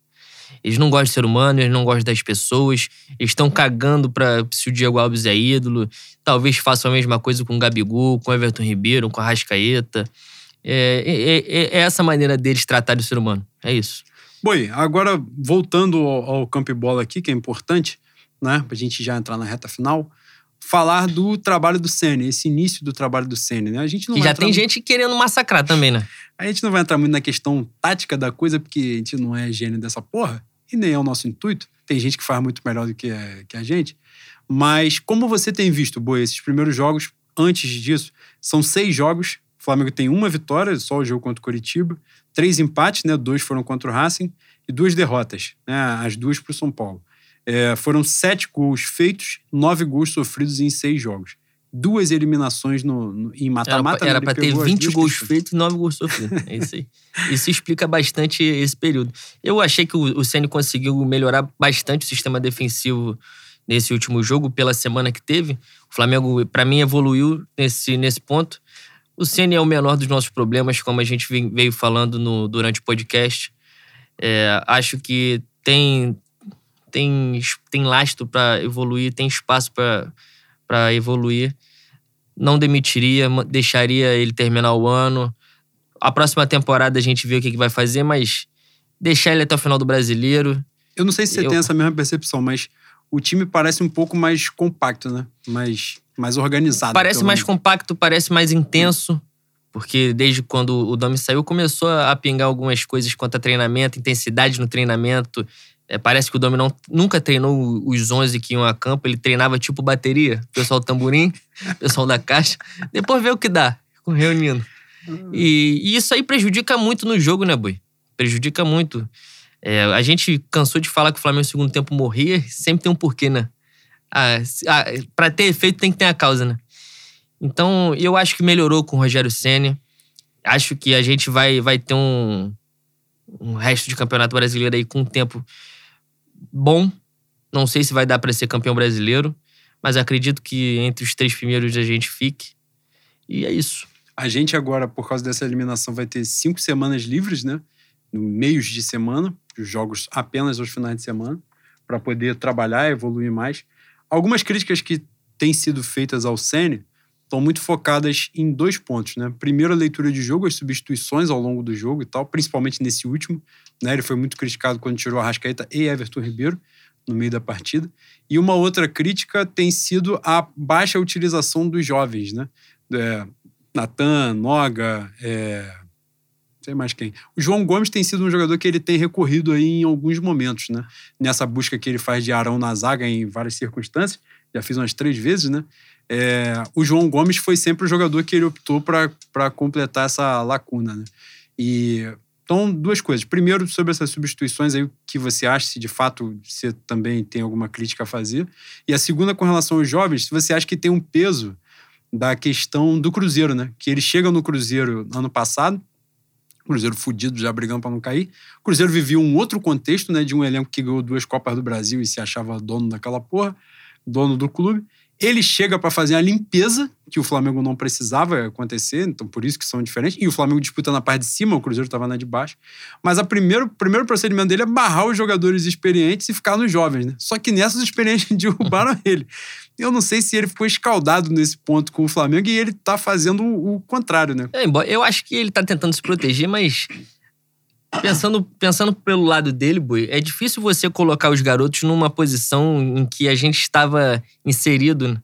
Eles não gostam de ser humano, eles não gostam das pessoas, eles estão cagando pra se o Diego Alves é ídolo. Talvez façam a mesma coisa com o Gabigol, com o Everton Ribeiro, com a Rascaeta. É, é, é- é essa maneira deles tratarem o ser humano. É isso. Boi, agora voltando ao, ao campo e bola aqui, que é importante, né? Pra gente já entrar na reta final. falar do trabalho do Senna, esse início do trabalho do Senna, né? A gente não E já tem muito- gente querendo massacrar também, né? A gente não vai entrar muito na questão tática da coisa, porque a gente não é gênio dessa porra, e nem é o nosso intuito. Tem gente que faz muito melhor do que a, que a gente. Mas como você tem visto, Boi, esses primeiros jogos, antes disso, são seis jogos. O Flamengo tem uma vitória, só o jogo contra o Curitiba. Três empates, né? Dois foram contra o Racing. E duas derrotas, né? As duas para o São Paulo. É, foram sete gols feitos, nove gols sofridos em seis jogos. Duas eliminações no, no- em mata-mata. né? era pra ter pegou as 20 duas gols feitos e 9 gols sofridos. É isso aí. Isso explica bastante esse período. Eu achei que o, o Ceni conseguiu melhorar bastante o sistema defensivo nesse último jogo, pela semana que teve. O Flamengo, pra mim, evoluiu nesse, nesse ponto. O Ceni é o menor dos nossos problemas, como a gente veio falando no- durante o podcast. É, acho que tem, tem, tem lastro para evoluir, tem espaço para evoluir. Não demitiria, deixaria ele terminar o ano. A próxima temporada a gente vê o que, que vai fazer, mas deixar ele até o final do brasileiro. Eu não sei se você Eu- tem essa mesma percepção, mas o time parece um pouco mais compacto, né? Mais, mais organizado. Parece mais menos. compacto, parece mais intenso. Porque desde quando o Domi saiu, começou a pingar algumas coisas quanto a treinamento, intensidade no treinamento. É, parece que o Domi não, nunca treinou os 11 que iam a campo. Ele treinava tipo bateria. Pessoal do tamborim, pessoal da caixa. Depois vê o que dá, reunindo. E, e isso aí prejudica muito no jogo, né, Boi? Prejudica muito. É, a gente cansou de falar que o Flamengo no segundo tempo morria. Sempre tem um porquê, né? Ah, ah, pra ter efeito tem que ter a causa, né? Então, eu acho que melhorou com o Rogério Ceni. Acho que a gente vai, vai ter um, um resto de campeonato brasileiro aí com um tempo bom. Não sei se vai dar para ser campeão brasileiro, mas acredito que entre os três primeiros a gente fique. E é isso. A gente agora, por causa dessa eliminação, vai ter cinco semanas livres, né? No meios de semana, os jogos apenas aos finais de semana, para poder trabalhar, evoluir mais. Algumas críticas que têm sido feitas ao Sene estão muito focadas em dois pontos, né? Primeiro, a leitura de jogo, as substituições ao longo do jogo e tal, principalmente nesse último. Né? Ele foi muito criticado quando tirou a Rascaeta e Everton Ribeiro no meio da partida. E uma outra crítica tem sido a baixa utilização dos jovens, né? É, Natan, Noga, é... sei mais quem. O João Gomes tem sido um jogador que ele tem recorrido aí em alguns momentos, né? Nessa busca que ele faz de Arão na zaga em várias circunstâncias, já fiz umas três vezes, né? É, o João Gomes foi sempre o jogador que ele optou para completar essa lacuna, né? E então duas coisas. Primeiro sobre essas substituições aí o que você acha se de fato você também tem alguma crítica a fazer. E a segunda com relação aos jovens, se você acha que tem um peso da questão do Cruzeiro, né? Que ele chega no Cruzeiro ano passado, Cruzeiro fudido, já brigando para não cair. O Cruzeiro vivia um outro contexto, né? De um elenco que ganhou duas Copas do Brasil e se achava dono daquela porra, dono do clube. Ele chega para fazer a limpeza, que o Flamengo não precisava acontecer, então por isso que são diferentes. E o Flamengo disputa na parte de cima, o Cruzeiro estava na de baixo. Mas o primeiro, primeiro procedimento dele é barrar os jogadores experientes e ficar nos jovens, né? Só que nessas os experientes derrubaram ele. Eu não sei se ele ficou escaldado nesse ponto com o Flamengo e ele tá fazendo o, o contrário, né? É, eu acho que ele tá tentando se proteger, mas pensando, pensando pelo lado dele, Boi, é difícil você colocar os garotos numa posição em que a gente estava inserido, né?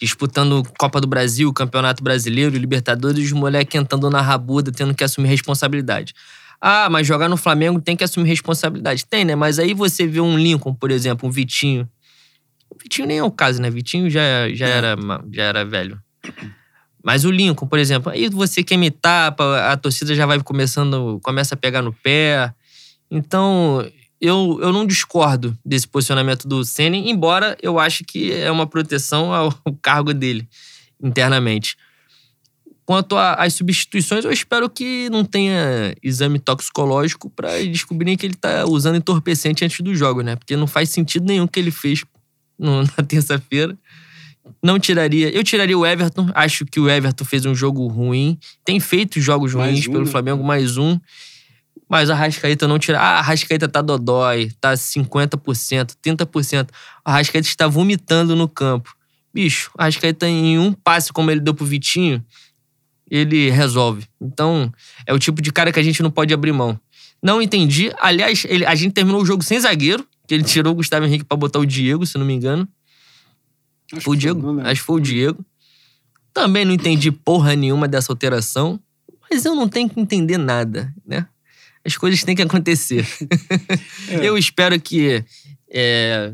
disputando Copa do Brasil, Campeonato Brasileiro, Libertadores, os moleques entrando na rabuda, tendo que assumir responsabilidade. Ah, mas jogar no Flamengo tem que assumir responsabilidade. Tem, né? Mas aí você vê um Lincoln, por exemplo, um Vitinho. O Vitinho nem é o caso, né? Vitinho já, já, É. era, já era velho. Mas o Lincoln, por exemplo, aí você quer me tapa, a torcida já vai começando, começa a pegar no pé. Então, eu, eu não discordo desse posicionamento do Ceni, embora eu ache que é uma proteção ao cargo dele internamente. Quanto às substituições, eu espero que não tenha exame toxicológico para descobrirem que ele tá usando entorpecente antes do jogo, né? Porque não faz sentido nenhum que ele fez no- na terça-feira. Não tiraria. Eu tiraria o Everton. Acho que o Everton fez um jogo ruim. Tem feito jogos Mais ruins um, pelo né? Flamengo, mais um. Mas a Rascaeta não tira. Ah, a Rascaeta tá dodói, tá 50%, 30%. A Rascaeta está vomitando no campo. Bicho, a Rascaeta em um passe como ele deu pro Vitinho, ele resolve. Então, é o tipo de cara que a gente não pode abrir mão. Não entendi. Aliás, ele- a gente terminou o jogo sem zagueiro, que ele tirou o Gustavo Henrique pra botar o Diego, se não me engano. Acho Foi o que Diego? lembro. Acho que foi o Diego. Também não entendi porra nenhuma dessa alteração, mas eu não tenho que entender nada, né? As coisas têm que acontecer. É. Eu espero que. é,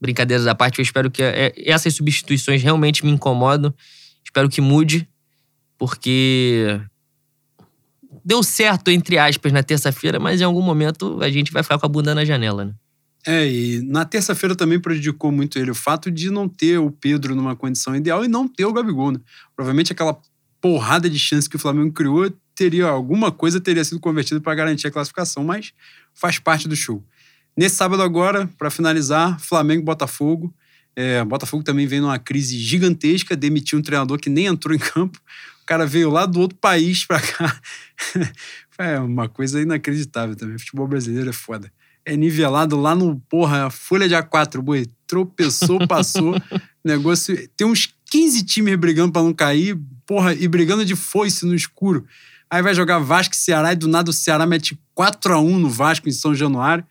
brincadeiras à parte, eu espero que é, essas substituições realmente me incomodam. Espero que mude, porque deu certo, entre aspas, na terça-feira, mas em algum momento a gente vai ficar com a bunda na janela, né? É, e na terça-feira também prejudicou muito ele o fato de não ter o Pedro numa condição ideal e não ter o Gabigol, né? Provavelmente aquela porrada de chance que o Flamengo criou teria alguma coisa teria sido convertida para garantir a classificação, mas faz parte do show. Nesse sábado agora, para finalizar, Flamengo e Botafogo. É, Botafogo também vem numa crise gigantesca, demitiu um treinador que nem entrou em campo. O cara veio lá do outro país para cá. é uma coisa inacreditável também. Futebol brasileiro é foda é nivelado lá no, porra, folha de A4, boi. Tropeçou, passou. negócio. Tem uns 15 times brigando pra não cair, porra, e brigando de foice no escuro. Aí vai jogar Vasco e Ceará e do nada o Ceará mete 4x1 no Vasco em São Januário.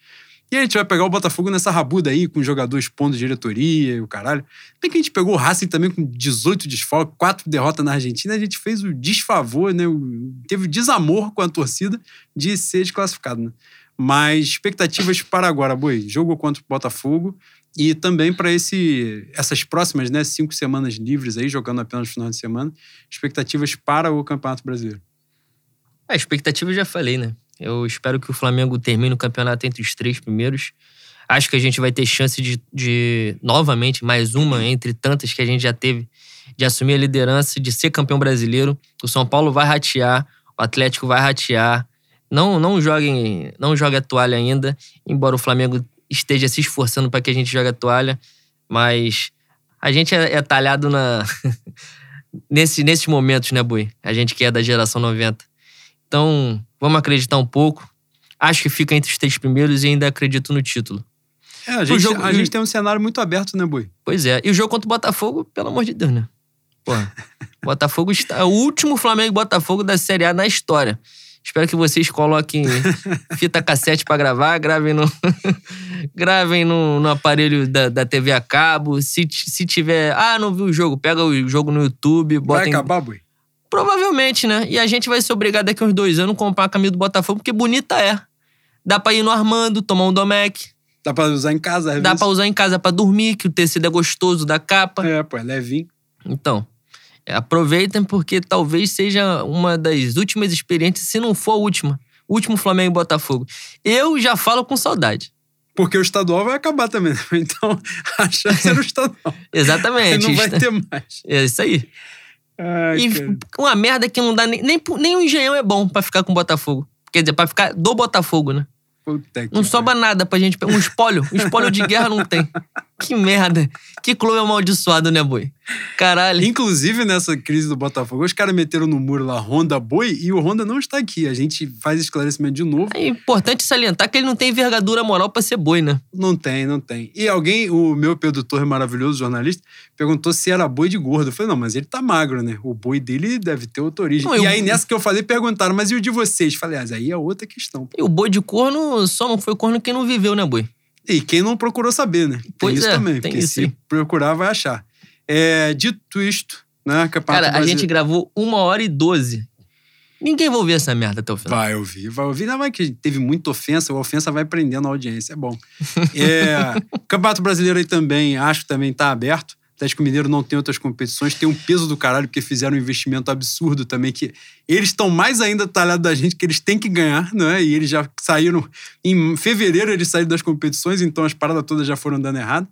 E a gente vai pegar o Botafogo nessa rabuda aí, com jogadores expondo diretoria e o caralho. Bem que a gente pegou o Racing também com 18 desfalques, 4 derrotas na Argentina, a gente fez o desfavor, né? O, teve o desamor com a torcida de ser desclassificado, né? Mas expectativas para agora, Boi. Jogo contra o Botafogo e também para esse essas próximas, né, cinco semanas livres aí, jogando apenas no final de semana. Expectativas para o Campeonato Brasileiro. A expectativa eu já falei, né? Eu espero que o Flamengo termine o campeonato entre os três primeiros. Acho que a gente vai ter chance de, de, novamente, mais uma entre tantas que a gente já teve, de assumir a liderança, de ser campeão brasileiro. O São Paulo vai ratear, o Atlético vai ratear. Não, não joguem, não jogue a toalha ainda, embora o Flamengo esteja se esforçando para que a gente jogue a toalha, mas a gente é, é talhado na nesse, nesses momentos, né, Bui? A gente que é da geração 90. Então, vamos acreditar um pouco. Acho que fica entre os três primeiros e ainda acredito no título. É, a gente, jogo- a gente tem um cenário muito aberto, né, Boi? Pois é. E o jogo contra o Botafogo, pelo amor de Deus, né? Porra. Botafogo está. É o último Flamengo e Botafogo da Série A na história. Espero que vocês coloquem fita cassete pra gravar, gravem no. gravem no, no aparelho da, da TV a cabo. Se, se tiver. Ah, não viu o jogo, pega o jogo no YouTube, Vai bota em- acabar, Boi? Provavelmente, né? E a gente vai ser obrigado daqui a uns dois anos a comprar a camisa do Botafogo, porque bonita é. Dá pra ir no Armando, tomar um Domec. Dá pra usar em casa, às Dá vezes. pra usar em casa pra dormir, que o tecido é gostoso da capa. É, pô, é levinho. Então, aproveitem porque talvez seja uma das últimas experiências, se não for a última. Último Flamengo e Botafogo. Eu já falo com saudade. Porque o estadual vai acabar também, né? Então, a chance era o estadual. Exatamente. não vai ter mais. É isso aí. Ai, E cara. uma merda que não dá nem, nem, nem o engenhão é bom pra ficar com o Botafogo. Quer dizer, pra ficar do Botafogo, né? Puta que Não sobra nada pra gente. Um espólio. Um espólio de guerra não tem. Que merda. Que clube amaldiçoado, né, boi? Caralho. Inclusive, nessa crise do Botafogo, os caras meteram no muro lá Honda Boi e o Honda não está aqui. A gente faz esclarecimento de novo. É importante salientar que ele não tem envergadura moral pra ser boi, né? Não tem, não tem. E alguém, o meu Pedro Torre, maravilhoso jornalista, perguntou se era boi de gordo. Eu falei, não, mas ele tá magro, né? O boi dele deve ter outra origem. Não, e eu- aí, nessa que eu falei, perguntaram, mas e o de vocês? Falei, ah, aí é outra questão. E o boi de corno só não foi corno quem não viveu, né, boi? E quem não procurou saber, né? Tem Pois isso é, também, tem porque isso, se sim. procurar, vai achar. É, dito isto, né? Campeonato Cara, a gente gravou uma hora e doze. Ninguém vai ouvir essa merda até o final. Vai ouvir, vai ouvir. Não, mas que teve muita ofensa, a ofensa vai prendendo a audiência, é bom. É, Campeonato Brasileiro aí também, acho que também tá aberto. O Atlético Mineiro não tem outras competições, tem um peso do caralho, porque fizeram um investimento absurdo também, que eles estão mais ainda talhados da gente, que eles têm que ganhar, não é? E eles já saíram, em fevereiro eles saíram das competições, então as paradas todas já foram dando errado.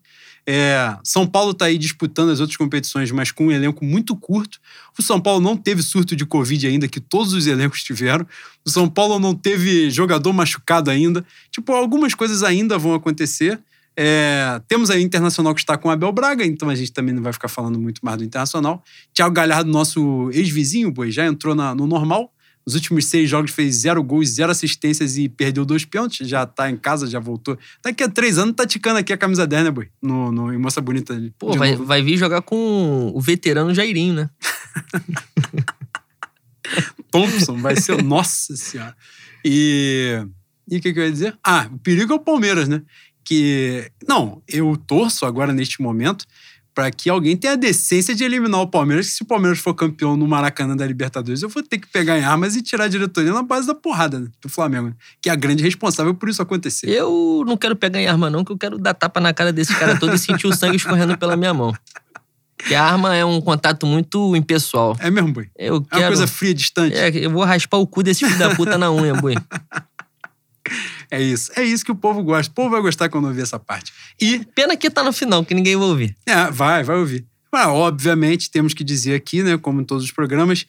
É, São Paulo tá aí disputando as outras competições, mas com um elenco muito curto. O São Paulo não teve surto de Covid ainda, que todos os elencos tiveram. O São Paulo não teve jogador machucado ainda. Tipo, algumas coisas ainda vão acontecer. É, temos aí o Internacional que está com o Abel Braga, então a gente também não vai ficar falando muito mais do Internacional. Thiago Galhardo, nosso ex-vizinho, boi, já entrou na- no normal. Nos últimos seis jogos fez zero gols, zero assistências e perdeu dois pênaltis. Já tá em casa, já voltou. Daqui a três anos tá ticando aqui a camisa 10, né, boi? No, no, em Moça Bonita. Pô, vai, novo. vai vir jogar com o veterano Jairinho, né? Thompson, vai ser. Nossa Senhora. E. E o que, que eu ia dizer? Ah, o perigo é o Palmeiras, né? Que. Não, eu torço agora neste momento para que alguém tenha a decência de eliminar o Palmeiras. Que se o Palmeiras for campeão no Maracanã da Libertadores, eu vou ter que pegar em armas e tirar a diretoria na base da porrada né, do Flamengo, né? que é a grande responsável por isso acontecer. Eu não quero pegar em arma, não, que eu quero dar tapa na cara desse cara todo e sentir o sangue escorrendo pela minha mão. Porque a arma é um contato muito impessoal. É mesmo, boi? Eu É uma quero. coisa fria, distante. É, eu vou raspar o cu desse filho da puta na unha, boi. É isso. É isso que o povo gosta. O povo vai gostar quando ouvir essa parte. E, Pena que tá no final, que ninguém vai ouvir. é, vai, vai ouvir. Mas, obviamente, temos que dizer aqui, né, como em todos os programas,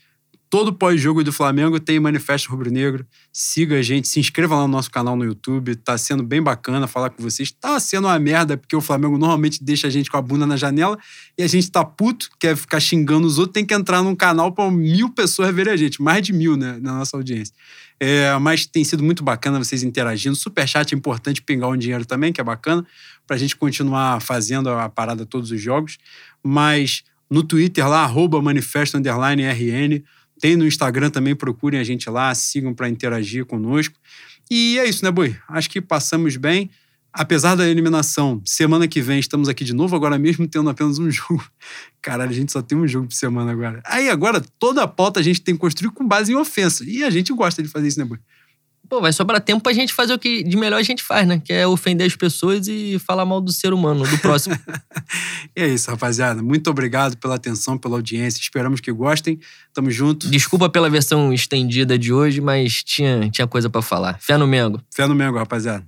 todo pós-jogo do Flamengo tem Manifesto Rubro-Negro. Siga a gente, se inscreva lá no nosso canal no YouTube. Tá sendo bem bacana falar com vocês. Tá sendo uma merda, porque o Flamengo normalmente deixa a gente com a bunda na janela e a gente tá puto, quer ficar xingando os outros, tem que entrar num canal para mil pessoas verem a gente. Mais de mil, né, na nossa audiência. É, mas tem sido muito bacana vocês interagindo. Superchat é importante pingar um dinheiro também, que é bacana, pra gente continuar fazendo a parada todos os jogos. Mas no Twitter lá, arroba manifesto underline RN. Tem no Instagram também, procurem a gente lá, sigam para interagir conosco. E é isso, né, Boi? Acho que passamos bem. Apesar da eliminação, semana que vem estamos aqui de novo, agora mesmo tendo apenas um jogo. Caralho, a gente só tem um jogo por semana agora. Aí agora, toda a pauta a gente tem que construir com base em ofensa. E a gente gosta de fazer isso, né, Boi? Pô, vai sobrar tempo pra gente fazer o que de melhor a gente faz, né? Que é ofender as pessoas e falar mal do ser humano, do próximo. E é isso, rapaziada. Muito obrigado pela atenção, pela audiência. Esperamos que gostem. Tamo junto. Desculpa pela versão estendida de hoje, mas tinha, tinha coisa pra falar. Fé no Mengo. Fé no Mengo, rapaziada.